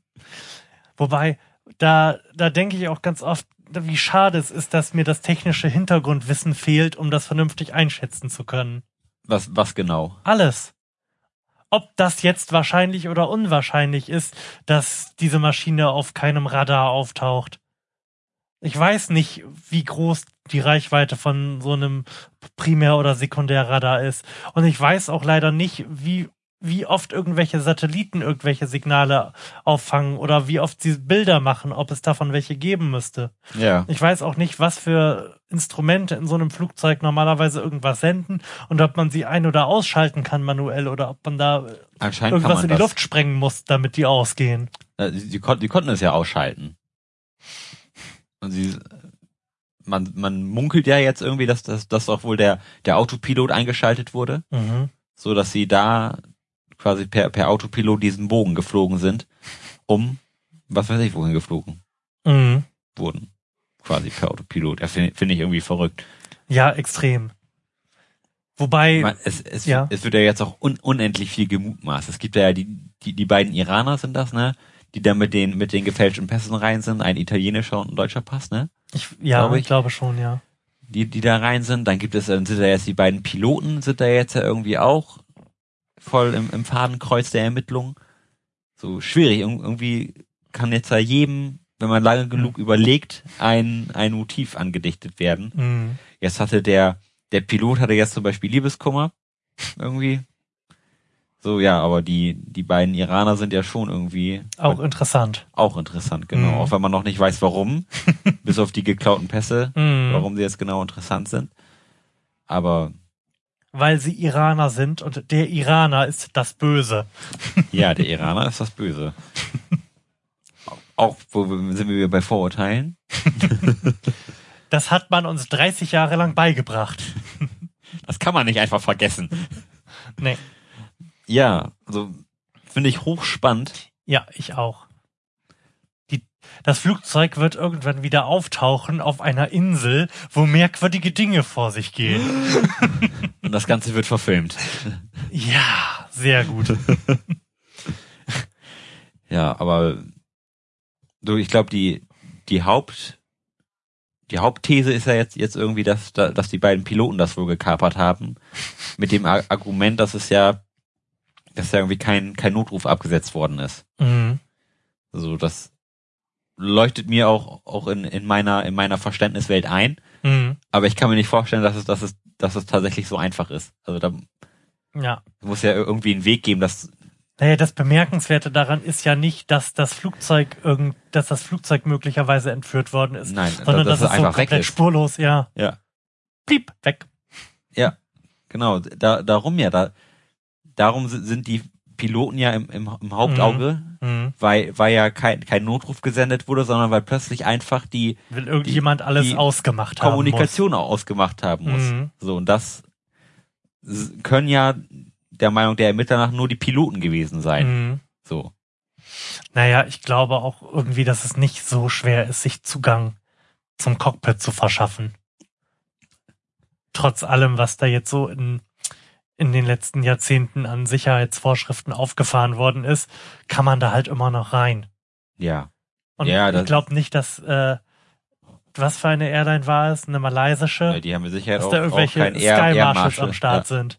Wobei, da, da denke ich auch ganz oft, wie schade es ist, dass mir das technische Hintergrundwissen fehlt, um das vernünftig einschätzen zu können. Was, was genau? Alles. ob das jetzt wahrscheinlich oder unwahrscheinlich ist, dass diese Maschine auf keinem Radar auftaucht. Ich weiß nicht, wie groß die Reichweite von so einem Primär- oder Sekundärradar ist. Und ich weiß auch leider nicht, wie, wie oft irgendwelche Satelliten irgendwelche Signale auffangen oder wie oft sie Bilder machen, ob es davon welche geben müsste. Ja. Ich weiß auch nicht, was für Instrumente in so einem Flugzeug normalerweise irgendwas senden und ob man sie ein- oder ausschalten kann manuell oder ob man da irgendwas man in die das. Luft sprengen muss, damit die ausgehen. Die, die, kon- die konnten es ja ausschalten. Und sie, man, man munkelt ja jetzt irgendwie, dass, dass, dass auch wohl der, der Autopilot eingeschaltet wurde, Mhm. so dass sie da quasi per, per Autopilot diesen Bogen geflogen sind, um, was weiß ich, wohin geflogen Mhm. wurden. Quasi per Autopilot. Das finde find ich irgendwie verrückt. Ja, extrem. Wobei, mein, es, es, Ja. es wird ja jetzt auch un, unendlich viel gemutmaßt. Es gibt ja die, die, die beiden Iraner sind das, ne? Die da mit den, mit den gefälschten Pässen rein sind, ein italienischer und ein deutscher Pass, ne? ich, ja, glaub ich. ich. glaube schon, ja. die, die da rein sind. Dann gibt es, dann sind da jetzt die beiden Piloten, sind da jetzt ja irgendwie auch voll im, im Fadenkreuz der Ermittlungen. So schwierig. Ir- Irgendwie kann jetzt da jedem, wenn man lange genug überlegt, ein, ein Motiv angedichtet werden. Mhm. Jetzt hatte der, der Pilot hatte jetzt zum Beispiel Liebeskummer. Irgendwie. So, ja, aber die, die beiden Iraner sind ja schon irgendwie Auch interessant. auch interessant, genau. Mhm. Auch wenn man noch nicht weiß, warum. bis auf die geklauten Pässe Mhm. warum sie jetzt genau interessant sind. Aber Weil sie Iraner sind und der Iraner ist das Böse. ja, der Iraner ist das Böse. Auch wo sind wir bei Vorurteilen. Das hat man uns 30 Jahre lang beigebracht. Das kann man nicht einfach vergessen. Nee. Ja, also finde ich hochspannend. Ja, ich auch. Das Flugzeug wird irgendwann wieder auftauchen auf einer Insel, wo merkwürdige Dinge vor sich gehen. Und das Ganze wird verfilmt. Ja, sehr gut. Ja, aber du, ich glaube, die, die Haupt, die Hauptthese ist ja jetzt, jetzt irgendwie, dass, da- dass die beiden Piloten das wohl gekapert haben. Mit dem Ar- Argument, dass es ja, dass ja irgendwie kein, kein Notruf abgesetzt worden ist. Mhm. Also das leuchtet mir auch, auch in, in meiner, in meiner Verständniswelt ein. Mhm. Aber ich kann mir nicht vorstellen, dass es, dass es, dass es tatsächlich so einfach ist. Also da Ja. muss ja irgendwie einen Weg geben, dass, Naja, das Bemerkenswerte daran ist ja nicht, dass das Flugzeug irgend, dass das Flugzeug möglicherweise entführt worden ist, nein, sondern dass, dass, es es so komplett ist. spurlos, ja, Ja. blieb weg. Genau, da, darum ja, da, darum si- sind die Piloten ja im, im, im Hauptauge, Mhm. weil, weil ja kein, kein Notruf gesendet wurde, sondern weil plötzlich einfach die Will irgendjemand alles die ausgemacht haben Kommunikation auch ausgemacht haben muss. Mhm. So, und das können ja der Meinung der Ermittler nach nur die Piloten gewesen muss. sein. Mhm. So. Naja, ich glaube auch irgendwie, dass es nicht so schwer ist, sich Zugang zum Cockpit zu verschaffen. Trotz allem, was da jetzt so in, in den letzten Jahrzehnten an Sicherheitsvorschriften aufgefahren worden ist, kann man da halt immer noch rein. Ja. Und Ja, ich glaube nicht, dass äh, was für eine Airline war es? Eine malaysische? ja die haben mit Sicherheit dass auch, da auch irgendwelche Air, Sky Air Marshals Marshal. am Start Ja, sind.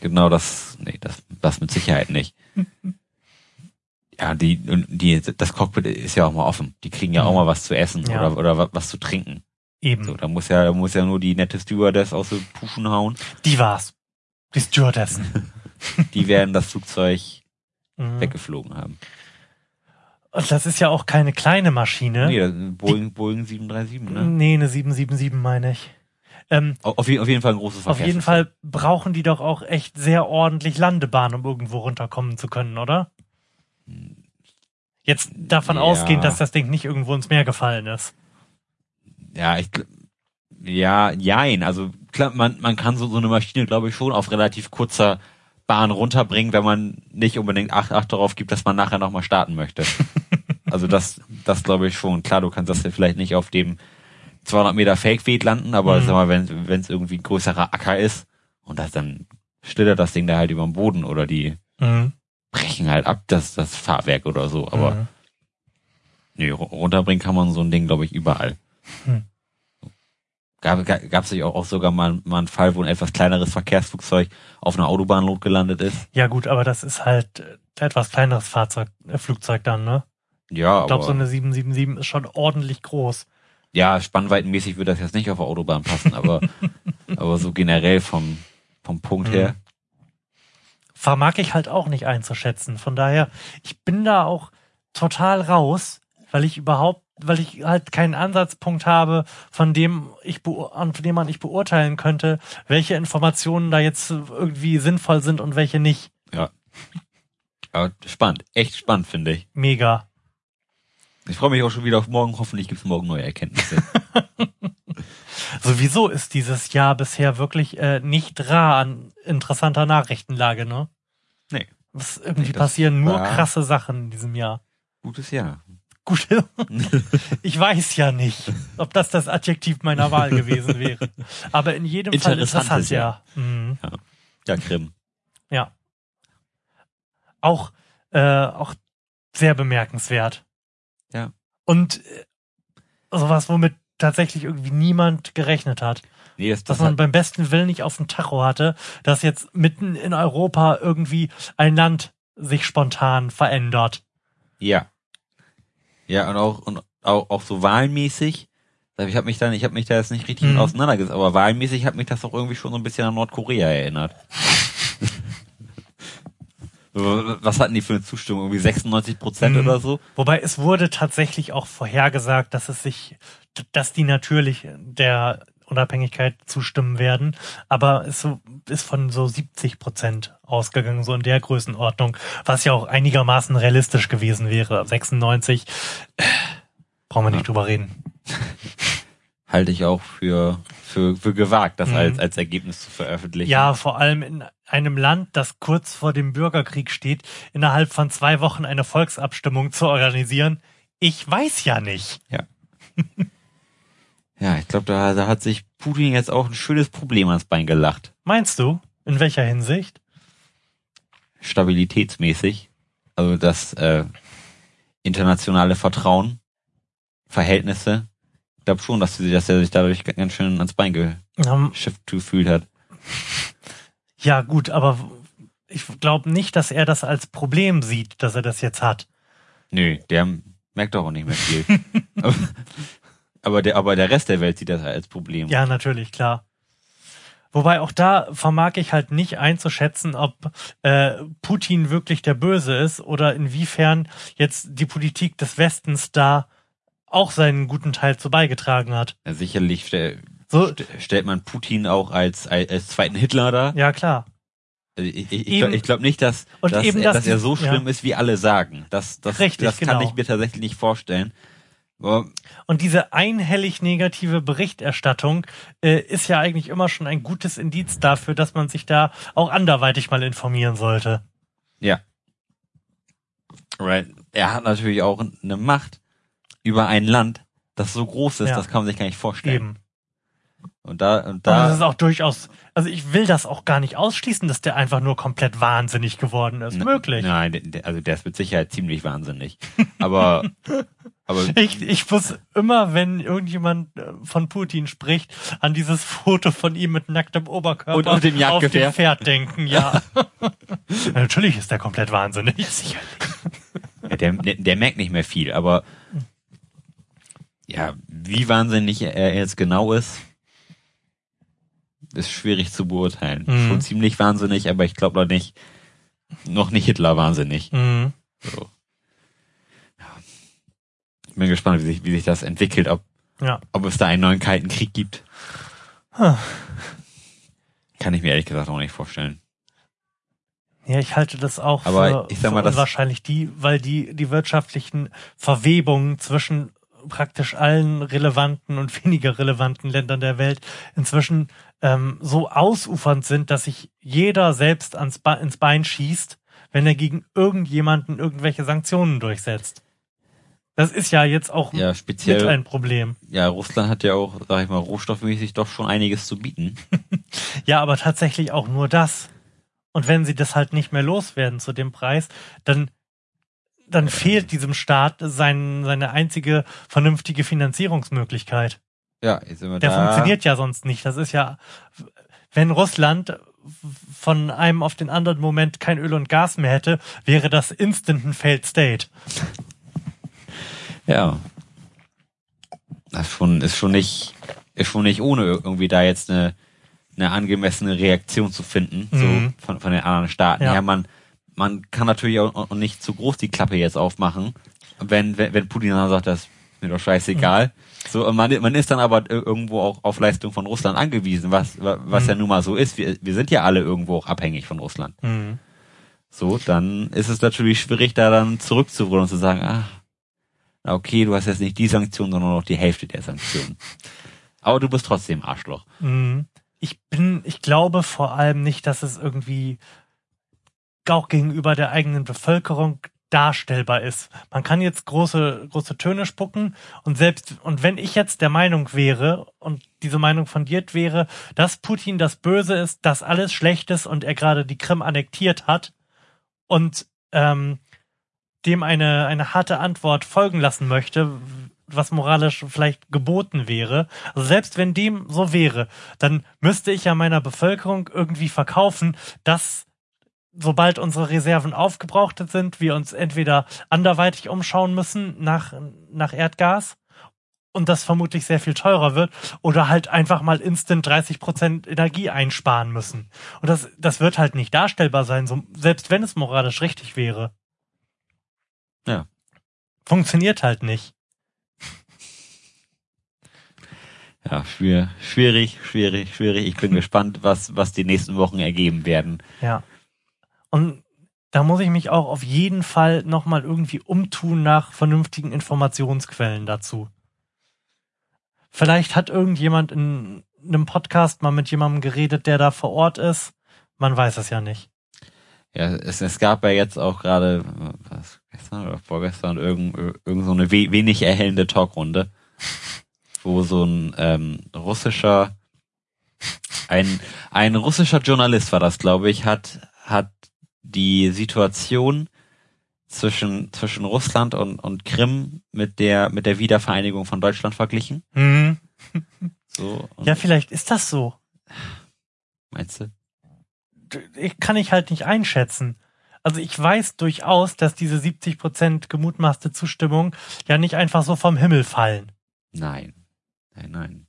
genau, das, nee, das, das mit Sicherheit nicht. ja, die, die, das Cockpit ist ja auch mal offen. Die kriegen ja auch Mhm. mal was zu essen Ja. oder, oder wa- was zu trinken. Eben. So, da muss ja, da muss ja nur die nette Stewardess aus den Puschen hauen. Die war's. Die Stewardessen. Die werden das Flugzeug Mhm. weggeflogen haben. Und das ist ja auch keine kleine Maschine. Nee, das ist Boeing, Boeing 737, ne? Nee, eine 777 meine ich. Ähm, Auf, auf je- auf jeden Fall ein großes auf jeden. Fall brauchen die doch auch echt sehr ordentlich Landebahn, um irgendwo runterkommen zu können, oder? Jetzt davon Ja. ausgehend, dass das Ding nicht irgendwo ins Meer gefallen ist. Ja, ich, ja, jein. Also klar, man, man kann so, so eine Maschine, glaube ich, schon auf relativ kurzer Bahn runterbringen, wenn man nicht unbedingt Acht, Acht darauf gibt, dass man nachher nochmal starten möchte. also das, das glaube ich schon. Klar, du kannst das ja vielleicht nicht auf dem 200 Meter Fake-Weg landen, aber Mhm. sag mal, wenn wenn es irgendwie ein größerer Acker ist und das dann schlittert das Ding da halt über den Boden oder die Mhm. brechen halt ab, das, das Fahrwerk oder so. Aber Mhm. nee, ru- runterbringen kann man so ein Ding, glaube ich, überall. Gab gab es auch, auch sogar mal, mal einen Fall, wo ein etwas kleineres Verkehrsflugzeug auf einer Autobahn gelandet ist. Ja gut, aber das ist halt äh, etwas kleineres Fahrzeug, äh, Flugzeug dann, ne? Ja, Ich glaube, so eine 777 ist schon ordentlich groß. ja, spannweitenmäßig würde das jetzt nicht auf der Autobahn passen, aber aber so generell vom vom Punkt her. vermag ich halt auch nicht einzuschätzen. Von daher, ich bin da auch total raus, weil ich überhaupt, weil ich halt keinen Ansatzpunkt habe, von dem ich von dem man ich beurteilen könnte, welche Informationen da jetzt irgendwie sinnvoll sind und welche nicht. Aber spannend, echt spannend finde ich. Mega. Ich freue mich auch schon wieder auf morgen. Hoffentlich gibt es morgen neue Erkenntnisse. Sowieso ist dieses Jahr bisher wirklich äh, nicht rar an interessanter Nachrichtenlage, ne? Nee. Es irgendwie Nee, passieren nur krasse Sachen in diesem Jahr. Gutes Jahr. Gut, ich weiß ja nicht, ob das das Adjektiv meiner Wahl gewesen wäre. Aber in jedem Fall Interessantes interessant, ja. Mhm. Ja, Grimm. Ja. Auch, äh, auch sehr bemerkenswert. Ja. Und äh, sowas, womit tatsächlich irgendwie niemand gerechnet hat. Nee, das, Dass das man beim besten Willen nicht auf dem Tacho hatte, dass jetzt mitten in Europa irgendwie ein Land sich spontan verändert. ja. Ja, und auch, und auch, auch so wahlmäßig. Ich habe mich dann, ich habe mich da jetzt nicht richtig Mhm. auseinandergesetzt, aber wahlmäßig hat mich das auch irgendwie schon so ein bisschen an Nordkorea erinnert. Was hatten die für eine Zustimmung? Irgendwie 96 Prozent Mhm. oder so? Wobei es wurde tatsächlich auch vorhergesagt, dass es sich, dass die natürlich der Unabhängigkeit zustimmen werden, aber es so- ist von so 70 Prozent ausgegangen, so in der Größenordnung, was ja auch einigermaßen realistisch gewesen wäre. 96, äh, brauchen wir nicht drüber reden. Halte ich auch für, für, für gewagt, das Mhm. als, als Ergebnis zu veröffentlichen. Ja, vor allem in einem Land, das kurz vor dem Bürgerkrieg steht, innerhalb von zwei Wochen eine Volksabstimmung zu organisieren. Ich weiß ja nicht. Ja, ich glaube, da, da hat sich Putin jetzt auch ein schönes Problem ans Bein gelacht. Meinst du? In welcher Hinsicht? Stabilitätsmäßig. Also das äh, internationale Vertrauen, Verhältnisse. Ich glaube schon, dass, sie, dass er sich dadurch ganz schön ans Bein Ähm, geschifft gefühlt hat. Ja, gut, aber ich glaube nicht, dass er das als Problem sieht, dass er das jetzt hat. Nö, der merkt doch auch nicht mehr viel. aber, der, aber der Rest der Welt sieht das als Problem. Ja, natürlich, klar. Wobei auch da vermag ich halt nicht einzuschätzen, ob äh, Putin wirklich der Böse ist oder inwiefern jetzt die Politik des Westens da auch seinen guten Teil zu beigetragen hat. Ja, Sicherlich stell, So, st stellt man Putin auch als, als, als zweiten Hitler dar. ja klar. Also Ich, ich, ich glaube glaub nicht, dass, dass, er, dass dass er so ja. schlimm ist, wie alle sagen. Das, das, Richtig, das kann genau. ich mir tatsächlich nicht vorstellen. Aber Und diese einhellig negative Berichterstattung äh, ist ja eigentlich immer schon ein gutes Indiz dafür, dass man sich da auch anderweitig mal informieren sollte. ja. Right. Er hat natürlich auch eine Macht über ein Land, das so groß ist, Ja. das kann man sich gar nicht vorstellen. Eben. Und da, und Und das ist da, auch durchaus, also ich will das auch gar nicht ausschließen, dass der einfach nur komplett wahnsinnig geworden ist. N- Möglich. Nein, also der ist mit Sicherheit ziemlich wahnsinnig. Aber, aber Ich, ich muss immer, wenn irgendjemand äh, von Putin spricht, an dieses Foto von ihm mit nacktem Oberkörper Und auf dem auf dem Pferd denken, ja. ja. Natürlich ist der komplett wahnsinnig. Ja, der, der, der merkt nicht mehr viel, aber ja, wie wahnsinnig er jetzt genau ist, ist schwierig zu beurteilen. Mhm. Schon ziemlich wahnsinnig, aber ich glaube noch nicht, noch nicht Hitler wahnsinnig. Mhm. So. Bin gespannt, wie sich, wie sich das entwickelt, ob, Ja. ob es da einen neuen Kalten Krieg gibt. Huh. Kann ich mir ehrlich gesagt auch nicht vorstellen. Ja, ich halte das auch Aber für, ich sag mal, für unwahrscheinlich, die, weil die, die wirtschaftlichen Verwebungen zwischen praktisch allen relevanten und weniger relevanten Ländern der Welt inzwischen ähm, so ausufernd sind, dass sich jeder selbst ans Be ins Bein schießt, wenn er gegen irgendjemanden irgendwelche Sanktionen durchsetzt. Das ist ja jetzt auch Ja, mit speziell, ein Problem. ja, Russland hat ja auch, sag ich mal, rohstoffmäßig doch schon einiges zu bieten. Ja, aber tatsächlich auch nur das. Und wenn sie das halt nicht mehr loswerden zu dem Preis, dann, dann fehlt diesem Staat sein, seine einzige vernünftige Finanzierungsmöglichkeit. Ja, jetzt sind wir Der da. funktioniert ja sonst nicht. Das ist ja, wenn Russland von einem auf den anderen Moment kein Öl und Gas mehr hätte, wäre das instant ein Failed State. Ja. Das ist schon, ist schon nicht, ist schon nicht ohne irgendwie da jetzt eine, eine angemessene Reaktion zu finden, Mhm. so von, von den anderen Staaten. Ja. Ja, man, man kann natürlich auch, nicht zu groß die Klappe jetzt aufmachen, wenn, wenn, wenn Putin dann sagt, das ist mir doch scheißegal. So, und man, man ist dann aber ir- irgendwo auch auf Leistung von Russland angewiesen, was, wa- was ja nun mal so ist. Wir, wir sind ja alle irgendwo auch abhängig von Russland. Mhm. So, dann ist es natürlich schwierig, da dann zurückzurollen und zu sagen, ah, na okay, du hast jetzt nicht die Sanktionen, sondern nur noch die Hälfte der Sanktionen. Aber du bist trotzdem Arschloch. Mhm. Ich bin, ich glaube vor allem nicht, dass es irgendwie auch gegenüber der eigenen Bevölkerung darstellbar ist. Man kann jetzt große, große Töne spucken und selbst, und wenn ich jetzt der Meinung wäre und diese Meinung fundiert wäre, dass Putin das Böse ist, dass alles schlecht ist und er gerade die Krim annektiert hat und ähm, dem eine, eine harte Antwort folgen lassen möchte, was moralisch vielleicht geboten wäre. Also selbst wenn dem so wäre, dann müsste ich ja meiner Bevölkerung irgendwie verkaufen, dass sobald unsere Reserven aufgebraucht sind, wir uns entweder anderweitig umschauen müssen nach, nach Erdgas und das vermutlich sehr viel teurer wird oder halt einfach mal instant 30 Prozent Energie einsparen müssen. Und das, das wird halt nicht darstellbar sein, so, selbst wenn es moralisch richtig wäre. Ja. Funktioniert halt nicht. Ja, schwierig, schwierig, schwierig. Ich bin gespannt, was, was die nächsten Wochen ergeben werden. Ja. Und da muss ich mich auch auf jeden Fall nochmal irgendwie umtun nach vernünftigen Informationsquellen dazu. Vielleicht hat irgendjemand in einem Podcast mal mit jemandem geredet, der da vor Ort ist. Man weiß es ja nicht. Ja, es, es gab ja jetzt auch gerade, was, gestern oder vorgestern, irgend, irgend so eine we wenig erhellende Talkrunde, wo so ein ähm, russischer, ein, ein russischer Journalist war das, glaube ich, hat, hat die Situation zwischen, zwischen Russland und, und Krim mit der, mit der Wiedervereinigung von Deutschland verglichen. Hm. So, Ja, vielleicht ist das so. meinst du? Ich kann ich halt nicht einschätzen. Also ich weiß durchaus, dass diese 70 Prozent gemutmaßte Zustimmung ja nicht einfach so vom Himmel fallen. Nein. Nein, nein.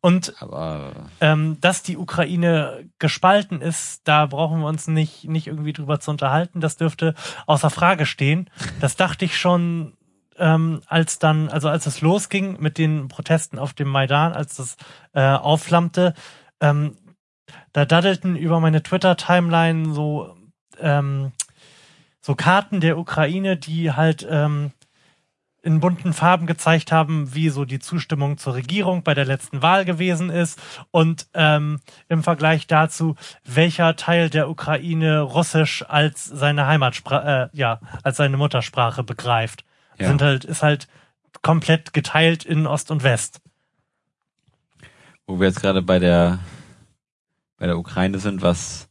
Und Aber ähm, dass die Ukraine gespalten ist, da brauchen wir uns nicht, nicht irgendwie drüber zu unterhalten. Das dürfte außer Frage stehen. Das dachte ich schon, ähm, als dann, also als es losging mit den Protesten auf dem Maidan, als das äh, aufflammte, ähm, da daddelten über meine Twitter-Timeline so, ähm, so Karten der Ukraine, die halt ähm, in bunten Farben gezeigt haben, wie so die Zustimmung zur Regierung bei der letzten Wahl gewesen ist und ähm, im Vergleich dazu, welcher Teil der Ukraine Russisch als seine Heimatsprache, äh, ja, als seine Muttersprache begreift. Ja. Sind halt, ist halt komplett geteilt in Ost und West. wo wir jetzt gerade bei der bei der Ukraine sind, was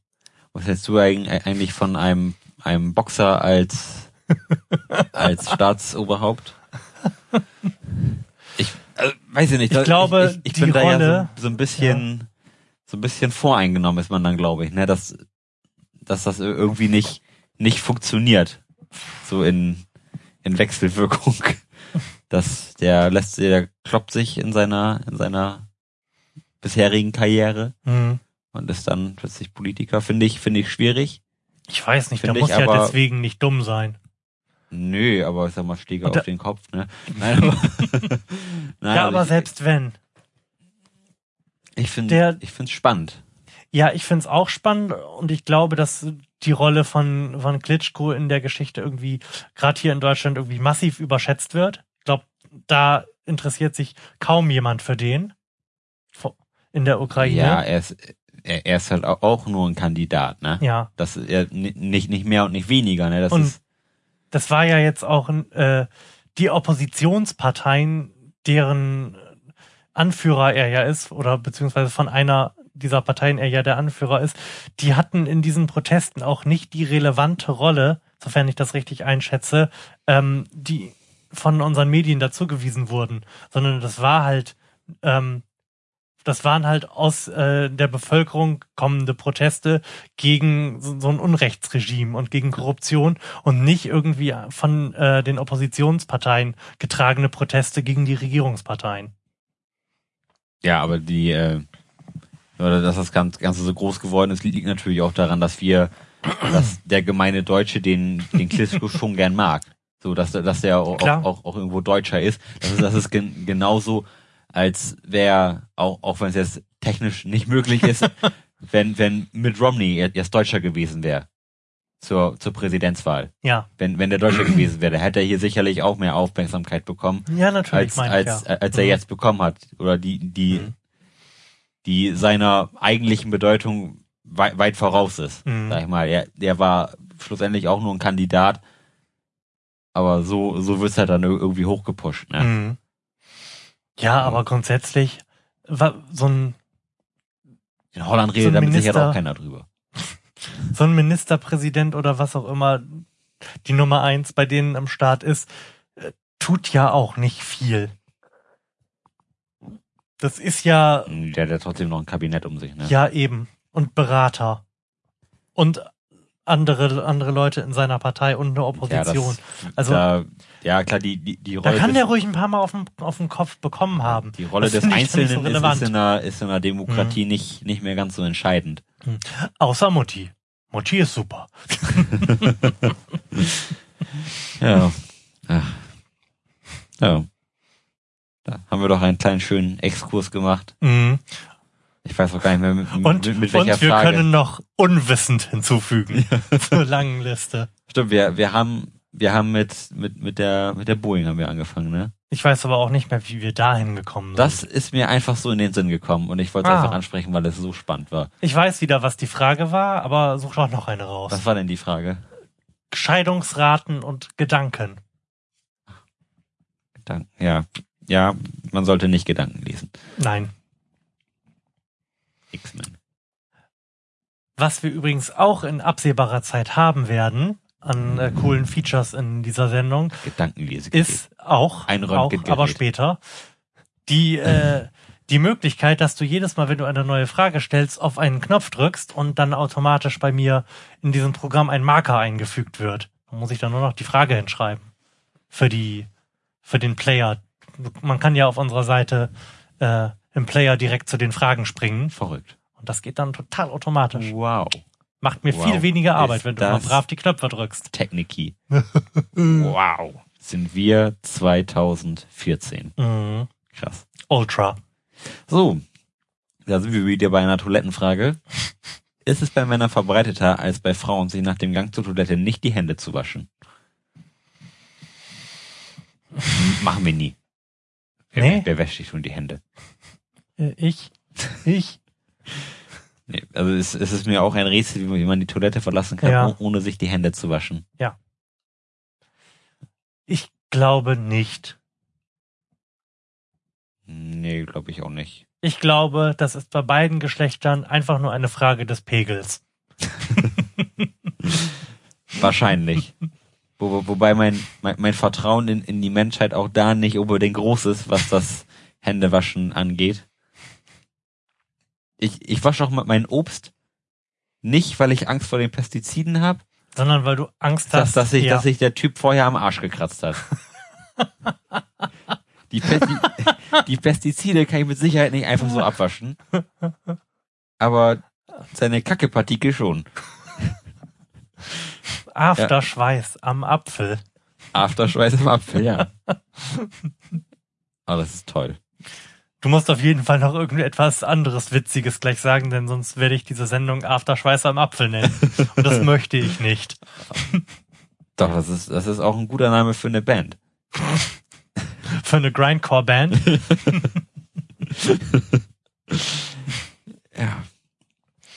was hältst du eig- eigentlich von einem einem Boxer als als Staatsoberhaupt? Ich äh, weiß ich nicht. Ich glaube, ich, ich die bin da ja Rolle- so, so ein bisschen so ein bisschen voreingenommen ist man dann, glaube ich, ne, dass dass das irgendwie nicht nicht funktioniert, so in in Wechselwirkung. dass der lässt der kloppt sich in seiner in seiner bisherigen Karriere Hm. Und ist dann plötzlich Politiker, finde ich, finde ich schwierig. Ich weiß nicht, der muss ich ja aber- deswegen nicht dumm sein. Nö, aber ich sag mal, da- auf den Kopf, ne? Nein, aber, Nein, ja, also aber ich, selbst wenn. ich finde, ich finde es spannend. Ja, ich find's auch spannend und ich glaube, dass die Rolle von, von Klitschko in der Geschichte irgendwie, gerade hier in Deutschland, irgendwie massiv überschätzt wird. Ich glaube, da interessiert sich kaum jemand für den. In der Ukraine. Ja, er ist, er, er ist halt au- auch nur ein Kandidat, ne? ja. Das ist er ni- nicht, nicht mehr und nicht weniger, ne? Das Und ist, das war ja jetzt auch äh, die Oppositionsparteien, deren Anführer er ja ist, oder beziehungsweise von einer dieser Parteien er ja der Anführer ist, die hatten in diesen Protesten auch nicht die relevante Rolle, sofern ich das richtig einschätze, ähm, die von unseren Medien dazugewiesen wurden, sondern das war halt, ähm, das waren halt aus äh, der Bevölkerung kommende Proteste gegen so, so ein Unrechtsregime und gegen Korruption und nicht irgendwie von äh, den Oppositionsparteien getragene Proteste gegen die Regierungsparteien. Ja, aber die, äh, dass das Ganze so groß geworden ist, liegt natürlich auch daran, dass wir, dass der gemeine Deutsche den, den Klitschko schon gern mag. So, dass, dass der auch, auch, auch irgendwo Deutscher ist. Das ist, das ist gen, genauso, als wäre, auch, auch wenn es jetzt technisch nicht möglich ist, wenn, wenn Mitt Romney jetzt Deutscher gewesen wäre. Zur, zur Präsidentswahl. Ja. Wenn, wenn der Deutscher gewesen wäre, hätte er hier sicherlich auch mehr Aufmerksamkeit bekommen. Ja, natürlich. Als, als, ich, ja. als er mhm. jetzt bekommen hat. Oder die, die, mhm. die seiner eigentlichen Bedeutung weit, weit voraus ist. Mhm. Sag ich mal. Er, er war schlussendlich auch nur ein Kandidat. Aber so, so wird's halt dann irgendwie hochgepusht, ne? Ja, aber grundsätzlich so ein in Holland redet so damit sicher auch keiner drüber. So ein Ministerpräsident oder was auch immer die Nummer eins bei denen am Start ist, äh, tut ja auch nicht viel. Das ist ja. Der hat ja trotzdem noch ein Kabinett um sich, ne? Ja, eben. Und Berater. Und andere, andere Leute in seiner Partei und eine Opposition. Ja, das, also, da, ja, klar, die, die, die Rolle. Da kann der ruhig ein paar Mal auf den, auf den Kopf bekommen haben. Die Rolle das des Einzelnen so ist, ist, in einer, ist in einer Demokratie mhm. nicht, nicht mehr ganz so entscheidend. Mhm. Außer Mutti. Mutti ist super. ja. Ach. Ja. Da haben wir doch einen kleinen schönen Exkurs gemacht. Mhm. Ich weiß auch gar nicht mehr mit, und, mit, mit welcher und wir Frage. können noch unwissend hinzufügen zur langen Liste. Stimmt, wir, wir haben wir haben mit, mit, mit der, mit der Boeing haben wir angefangen, ne? Ich weiß aber auch nicht mehr, wie wir dahin gekommen sind. Das ist mir einfach so in den Sinn gekommen und ich wollte es ah. einfach ansprechen, weil es so spannend war. Ich weiß wieder, was die Frage war, aber such doch noch eine raus. Was war denn die Frage? Scheidungsraten und Gedanken. Gedanken, ja. Ja, man sollte nicht Gedanken lesen. Nein. X-Men. Was wir übrigens auch in absehbarer Zeit haben werden, an äh, coolen Features in dieser Sendung, Gedankenlese ist auch, ein auch aber später, die, äh, die Möglichkeit, dass du jedes Mal, wenn du eine neue Frage stellst, auf einen Knopf drückst und dann automatisch bei mir in diesem Programm ein Marker eingefügt wird. Da muss ich dann nur noch die Frage hinschreiben. Für die, für den Player. Man kann ja auf unserer Seite äh, im Player direkt zu den Fragen springen. Verrückt. Und das geht dann total automatisch. Wow. Macht mir wow. viel weniger Arbeit, Ist wenn du mal brav die Knöpfe drückst. Techniki. wow. Sind wir 2014. Mhm. Krass. Ultra. So. Da sind wir wieder bei einer Toilettenfrage. Ist es bei Männern verbreiteter als bei Frauen, sich nach dem Gang zur Toilette nicht die Hände zu waschen? Machen wir nie. Wer, nee. wer wäscht sich schon die Hände? Äh, ich. Ich. Nee, also es, es ist mir auch ein Rätsel, wie man die Toilette verlassen kann, ja. ohne sich die Hände zu waschen. Ja. Ich glaube nicht. Nee, glaube ich auch nicht. Ich glaube, das ist bei beiden Geschlechtern einfach nur eine Frage des Pegels. Wahrscheinlich. Wo, wobei mein, mein, mein Vertrauen in, in die Menschheit auch da nicht unbedingt groß ist, was das Händewaschen angeht ich, ich wasche auch mein Obst nicht, weil ich Angst vor den Pestiziden habe, sondern weil du Angst hast, dass, dass, sich, ja. dass sich der Typ vorher am Arsch gekratzt hat. die, Pesti die Pestizide kann ich mit Sicherheit nicht einfach so abwaschen. Aber seine Kackepartikel schon. Afterschweiß ja. am Apfel. Afterschweiß am Apfel, ja. Aber das ist toll. Du musst auf jeden Fall noch irgendetwas anderes Witziges gleich sagen, denn sonst werde ich diese Sendung Afterschweiß am Apfel nennen. Und das möchte ich nicht. Doch, das ist, das ist auch ein guter Name für eine Band. für eine Grindcore-Band? ja.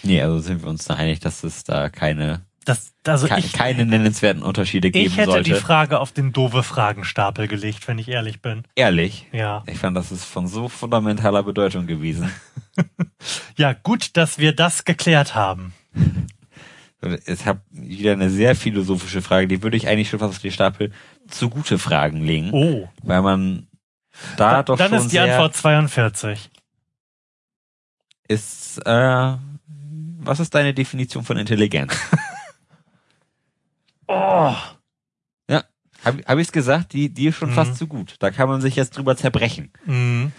Nee, also sind wir uns da einig, dass es da keine das, also Ke ich, keine nennenswerten Unterschiede geben sollte. Ich hätte sollte. die Frage auf den doofe Fragenstapel gelegt, wenn ich ehrlich bin. Ehrlich? Ja. Ich fand, das ist von so fundamentaler Bedeutung gewesen. ja, gut, dass wir das geklärt haben. Ich habe wieder eine sehr philosophische Frage, die würde ich eigentlich schon fast auf den Stapel zu gute Fragen legen. Oh. Weil man da, da doch dann schon ist die Antwort 42. ist, äh, was ist deine Definition von Intelligenz? Oh. ja, habe hab ich's gesagt? Die, die ist schon Mhm. fast zu gut. Da kann man sich jetzt drüber zerbrechen. Mhm.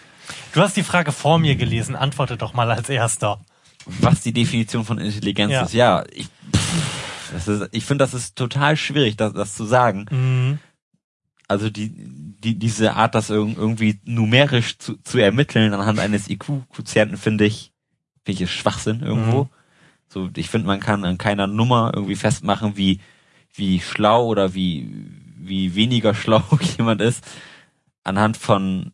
Du hast die Frage vor mir gelesen. Antworte doch mal als erster. Was die Definition von Intelligenz Ja. ist, ja, ich, pff, das ist, ich finde, das ist total schwierig, das, das zu sagen. Mhm. Also die, die, diese Art, das irg- irgendwie numerisch zu, zu ermitteln anhand eines IQ-Quotienten, finde ich, finde ich ist Schwachsinn irgendwo. Mhm. So, ich finde, man kann an keiner Nummer irgendwie festmachen, wie, wie schlau oder wie, wie weniger schlau jemand ist, anhand von,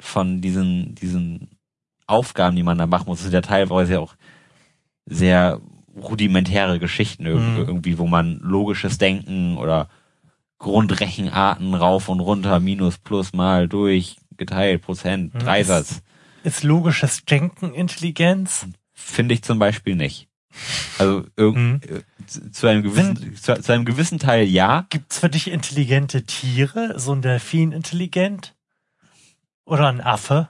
von diesen, diesen Aufgaben, die man da machen muss. Das sind ja teilweise auch sehr rudimentäre Geschichten Mhm. irgendwie, wo man logisches Denken oder Grundrechenarten rauf und runter, minus, plus, mal, durch, geteilt, Prozent, Mhm. Dreisatz. Ist logisches Denken Intelligenz? Finde ich zum Beispiel nicht. Also Mhm. äh, zu, einem gewissen, zu, zu einem gewissen Teil ja. Gibt's für dich intelligente Tiere? So ein Delfin intelligent? Oder ein Affe?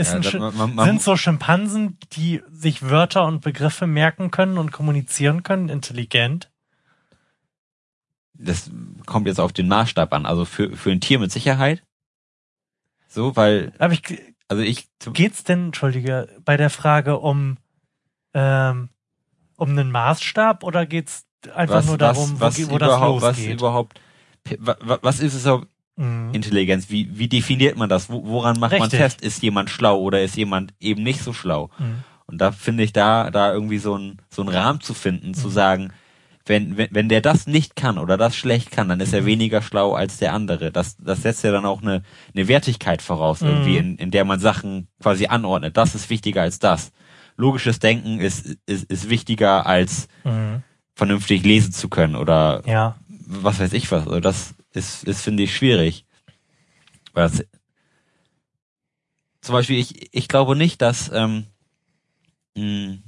Ja, ein man- man- man- sind so Schimpansen, die sich Wörter und Begriffe merken können und kommunizieren können, intelligent? das kommt jetzt auf den Maßstab an. Also für, für ein Tier mit Sicherheit. So, weil, Aber ich, also ich, geht's denn, entschuldige, bei der Frage um, ähm, um einen Maßstab oder geht's einfach was, nur darum, was, wo, was wo das überhaupt, was losgeht? überhaupt, wa- wa- was ist es überhaupt Mhm. Intelligenz? Wie, wie definiert man das? Wo, woran macht man Richtig. fest? Ist jemand schlau oder ist jemand eben nicht so schlau? Mhm. Und da finde ich da, da irgendwie so ein, so ein Rahmen zu finden, Mhm. zu sagen, wenn, wenn, wenn der das nicht kann oder das schlecht kann, dann ist Mhm. er weniger schlau als der andere. Das, das setzt ja dann auch eine, eine Wertigkeit voraus, irgendwie, Mhm. in, in der man Sachen quasi anordnet. Das ist wichtiger als das. Logisches Denken ist, ist, ist wichtiger als Mhm. vernünftig lesen zu können oder Ja. was weiß ich was. Also das ist, ist finde ich, schwierig. Das, zum Beispiel, ich, ich glaube nicht, dass ähm, mh,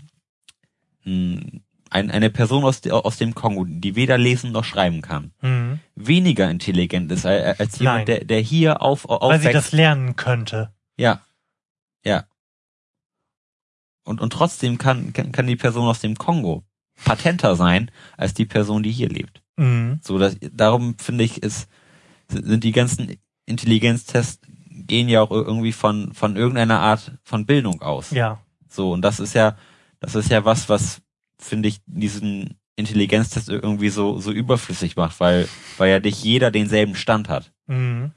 mh, ein, eine Person aus, aus dem Kongo, die weder lesen noch schreiben kann, Mhm. weniger intelligent ist als, jemand, Nein. der, der hier auf, auf Weil sie das lernen könnte. Ja. Ja. Und, und trotzdem kann, kann, kann die Person aus dem Kongo patenter sein als die Person, die hier lebt. Mhm. So, dass, darum finde ich, ist, sind die ganzen Intelligenztests gehen ja auch irgendwie von, von irgendeiner Art von Bildung aus. Ja. So, und das ist ja, das ist ja was, was, finde ich, diesen Intelligenztest irgendwie so, so überflüssig macht, weil, weil ja nicht jeder denselben Stand hat. Mhm.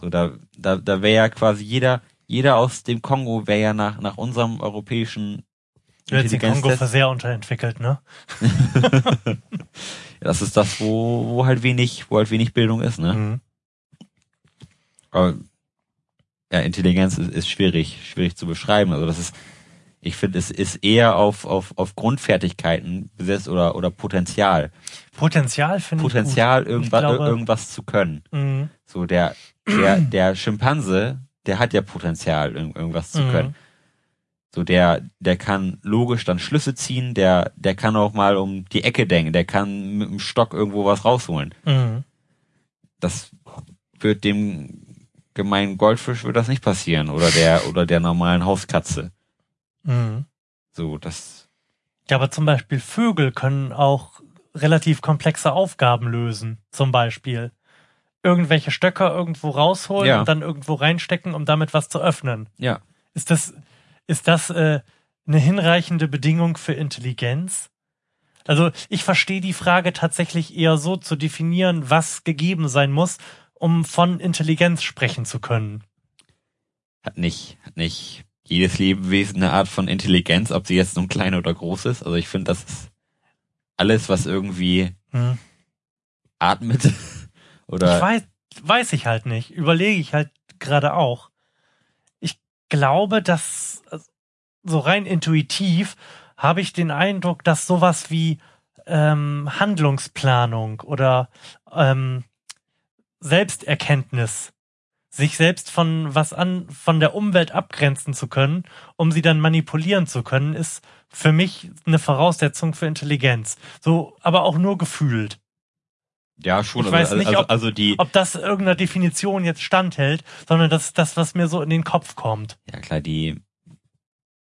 So, da, da, da wäre ja quasi jeder, jeder aus dem Kongo wäre ja nach, nach unserem europäischen den Kongo für Intelligenztest. sehr unterentwickelt, ne? Das ist das, wo, wo halt wenig, wo halt wenig Bildung ist, ne? Mhm. Aber ja, Intelligenz ist, ist schwierig, schwierig zu beschreiben. Also das ist, ich finde, es ist eher auf, auf, auf Grundfertigkeiten besetzt oder, oder Potenzial. Potenzial finde ich Potenzial, irgendwas, glaube- irgendwas zu können. Mhm. So, der, der, der Schimpanse, der hat ja Potenzial, irg- irgendwas zu Mhm. können. So, der, der kann logisch dann Schlüsse ziehen, der, der kann auch mal um die Ecke denken, der kann mit dem Stock irgendwo was rausholen. Mhm. Das wird dem gemeinen Goldfisch wird das nicht passieren oder der, oder der normalen Hauskatze. Mhm. So, das, Ja, aber zum Beispiel Vögel können auch relativ komplexe Aufgaben lösen. Zum Beispiel irgendwelche Stöcker irgendwo rausholen Ja. und dann irgendwo reinstecken, um damit was zu öffnen. ja. Ist das, ist das äh, eine hinreichende Bedingung für Intelligenz? Also ich verstehe die Frage tatsächlich eher so zu definieren, was gegeben sein muss, um von Intelligenz sprechen zu können. Hat nicht, hat nicht jedes Lebewesen eine Art von Intelligenz, ob sie jetzt nun klein oder groß ist. Also ich finde, das ist alles, was irgendwie Hm. atmet oder Ich weiß, weiß ich halt nicht. Überlege ich halt gerade auch. Ich glaube, dass also, so rein intuitiv habe ich den Eindruck, dass sowas wie ähm, Handlungsplanung oder ähm, Selbsterkenntnis, sich selbst von was an, von der Umwelt abgrenzen zu können, um sie dann manipulieren zu können, ist für mich eine Voraussetzung für Intelligenz. So, aber auch nur gefühlt. Ja, schon. Ich also, weiß nicht, also, ob- also die, Ob das irgendeiner Definition jetzt standhält, sondern das ist das, was mir so in den Kopf kommt. ja klar, die,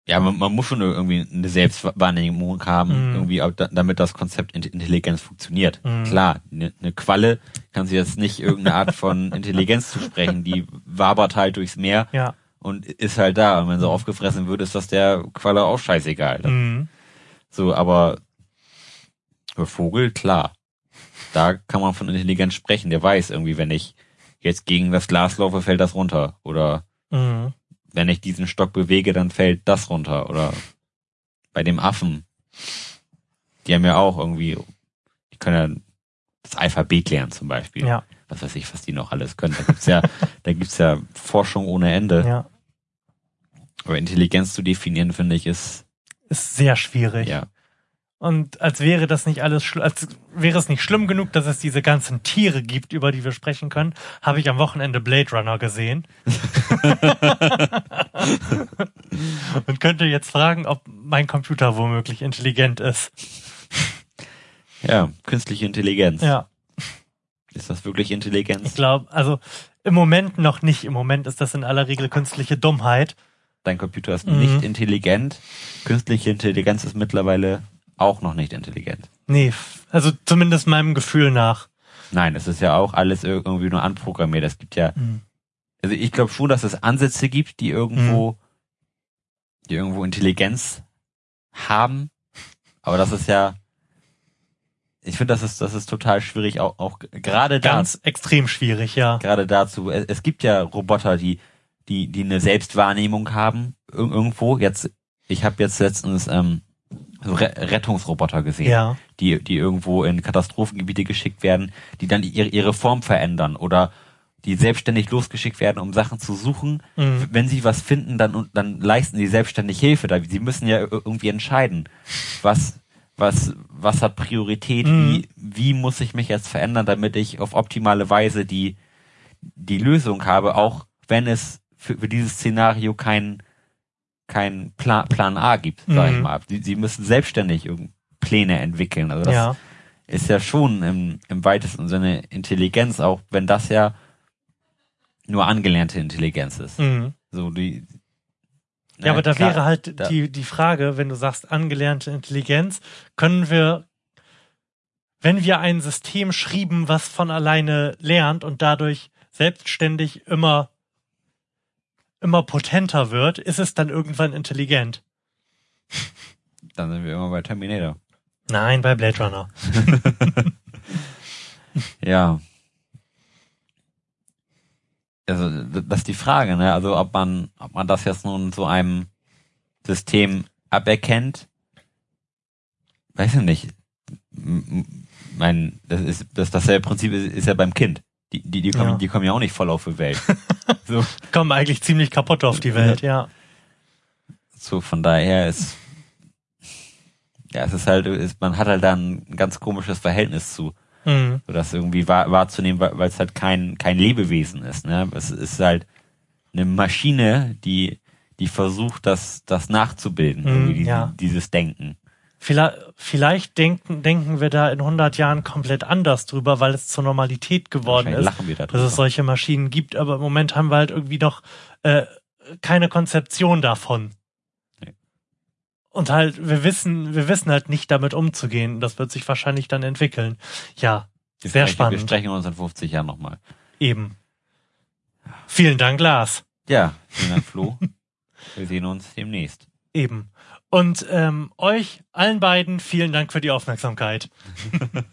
ja, man, man muss schon irgendwie eine Selbstwahrnehmung haben, Mhm. irgendwie, damit das Konzept Int- Intelligenz funktioniert. Mhm. Klar, eine ne Qualle kann sie jetzt nicht irgendeine Art von Intelligenz zusprechen, die wabert halt durchs Meer Ja. und ist halt da. Und wenn sie aufgefressen wird, ist das der Qualle auch scheißegal. Mhm. So, aber Vogel, klar. Da kann man von Intelligenz sprechen. Der weiß irgendwie, wenn ich jetzt gegen das Glas laufe, fällt das runter. Oder Mhm. Wenn ich diesen Stock bewege, dann fällt das runter. Oder bei dem Affen. Die haben ja auch irgendwie, die können ja das Alphabet lernen zum Beispiel. Ja. Was weiß ich, was die noch alles können. Da gibt's ja, da gibt's ja Forschung ohne Ende. Ja. Aber Intelligenz zu definieren, finde ich, ist, Ist sehr schwierig. ja. Und als wäre das nicht alles, als wäre es nicht schlimm genug, dass es diese ganzen Tiere gibt, über die wir sprechen können, habe ich am Wochenende Blade Runner gesehen. Und könnte jetzt fragen, ob mein Computer womöglich intelligent ist. Ja, künstliche Intelligenz. Ja, Ist das wirklich ich Intelligenz? glaube, also im Moment noch nicht. Im Moment ist das in aller Regel künstliche Dummheit. Dein Computer ist Mhm. nicht intelligent. Künstliche Intelligenz ist mittlerweile auch noch nicht intelligent. Nee, also zumindest meinem Gefühl nach. Nein, es ist ja auch alles irgendwie nur anprogrammiert. Es gibt ja, Mhm. Also ich glaube schon, dass es Ansätze gibt, die irgendwo, die irgendwo Intelligenz haben. Aber das ist ja, ich finde, das ist, das ist total schwierig, auch, auch gerade da, Ganz extrem schwierig, ja. gerade dazu. Es, es gibt ja Roboter, die, die, die eine Selbstwahrnehmung haben ir irgendwo. Jetzt, ich habe jetzt letztens ähm, Re Rettungsroboter gesehen, Ja. die, die irgendwo in Katastrophengebiete geschickt werden, die dann ihre, ihre Form verändern oder die selbstständig losgeschickt werden, um Sachen zu suchen. Mhm. Wenn sie was finden, dann, dann leisten sie selbstständig Hilfe. Sie müssen ja ir- irgendwie entscheiden, was, was, was hat Priorität, Mhm. wie, wie muss ich mich jetzt verändern, damit ich auf optimale Weise die, die Lösung habe, auch wenn es für, für dieses Szenario kein, kein Plan, Plan A gibt, sag ich Mhm. mal. Sie, sie müssen selbstständig Pläne entwickeln. Also das Ja. ist ja schon im, im weitesten Sinne Intelligenz, auch wenn das ja nur angelernte Intelligenz ist. Mhm. So die. Ja, aber da klar, wäre halt da- die, die Frage, wenn du sagst angelernte Intelligenz, können wir, wenn wir ein System schrieben, was von alleine lernt und dadurch selbstständig immer, immer potenter wird, ist es dann irgendwann intelligent? Dann sind wir immer bei Terminator. Nein, bei Blade Runner. Ja. Also das ist die Frage, ne? Also ob man, ob man das jetzt nun so einem System aberkennt, weiß ich nicht. Mein, das ist das dasselbe Prinzip ist, ist ja beim Kind. Die, die, die kommen, Ja. die kommen ja auch nicht voll auf die Welt. so, Kommen eigentlich ziemlich kaputt auf die Welt, ja. so von daher ist ja es ist halt, ist, man hat halt da ein ganz komisches Verhältnis zu. Mhm. so das irgendwie wahr, wahrzunehmen, weil es halt kein kein Lebewesen ist. Ne? Es ist halt eine Maschine, die die versucht, das das nachzubilden, Mhm, irgendwie ja. dieses Denken. Vielleicht, vielleicht denken, denken wir da in 100 Jahren komplett anders drüber, weil es zur Normalität geworden ist. wir dass es solche Maschinen gibt, aber im Moment haben wir halt irgendwie noch äh, keine Konzeption davon. Und halt, wir wissen, wir wissen halt nicht damit umzugehen. Das wird sich wahrscheinlich dann entwickeln. Ja, Wir sehr sprechen- spannend. Wir sprechen uns in 50 Jahren nochmal. eben. Vielen Dank, Lars. Ja, vielen Dank, Flo. wir sehen uns demnächst. Eben. Und ähm, euch allen beiden vielen Dank für die Aufmerksamkeit.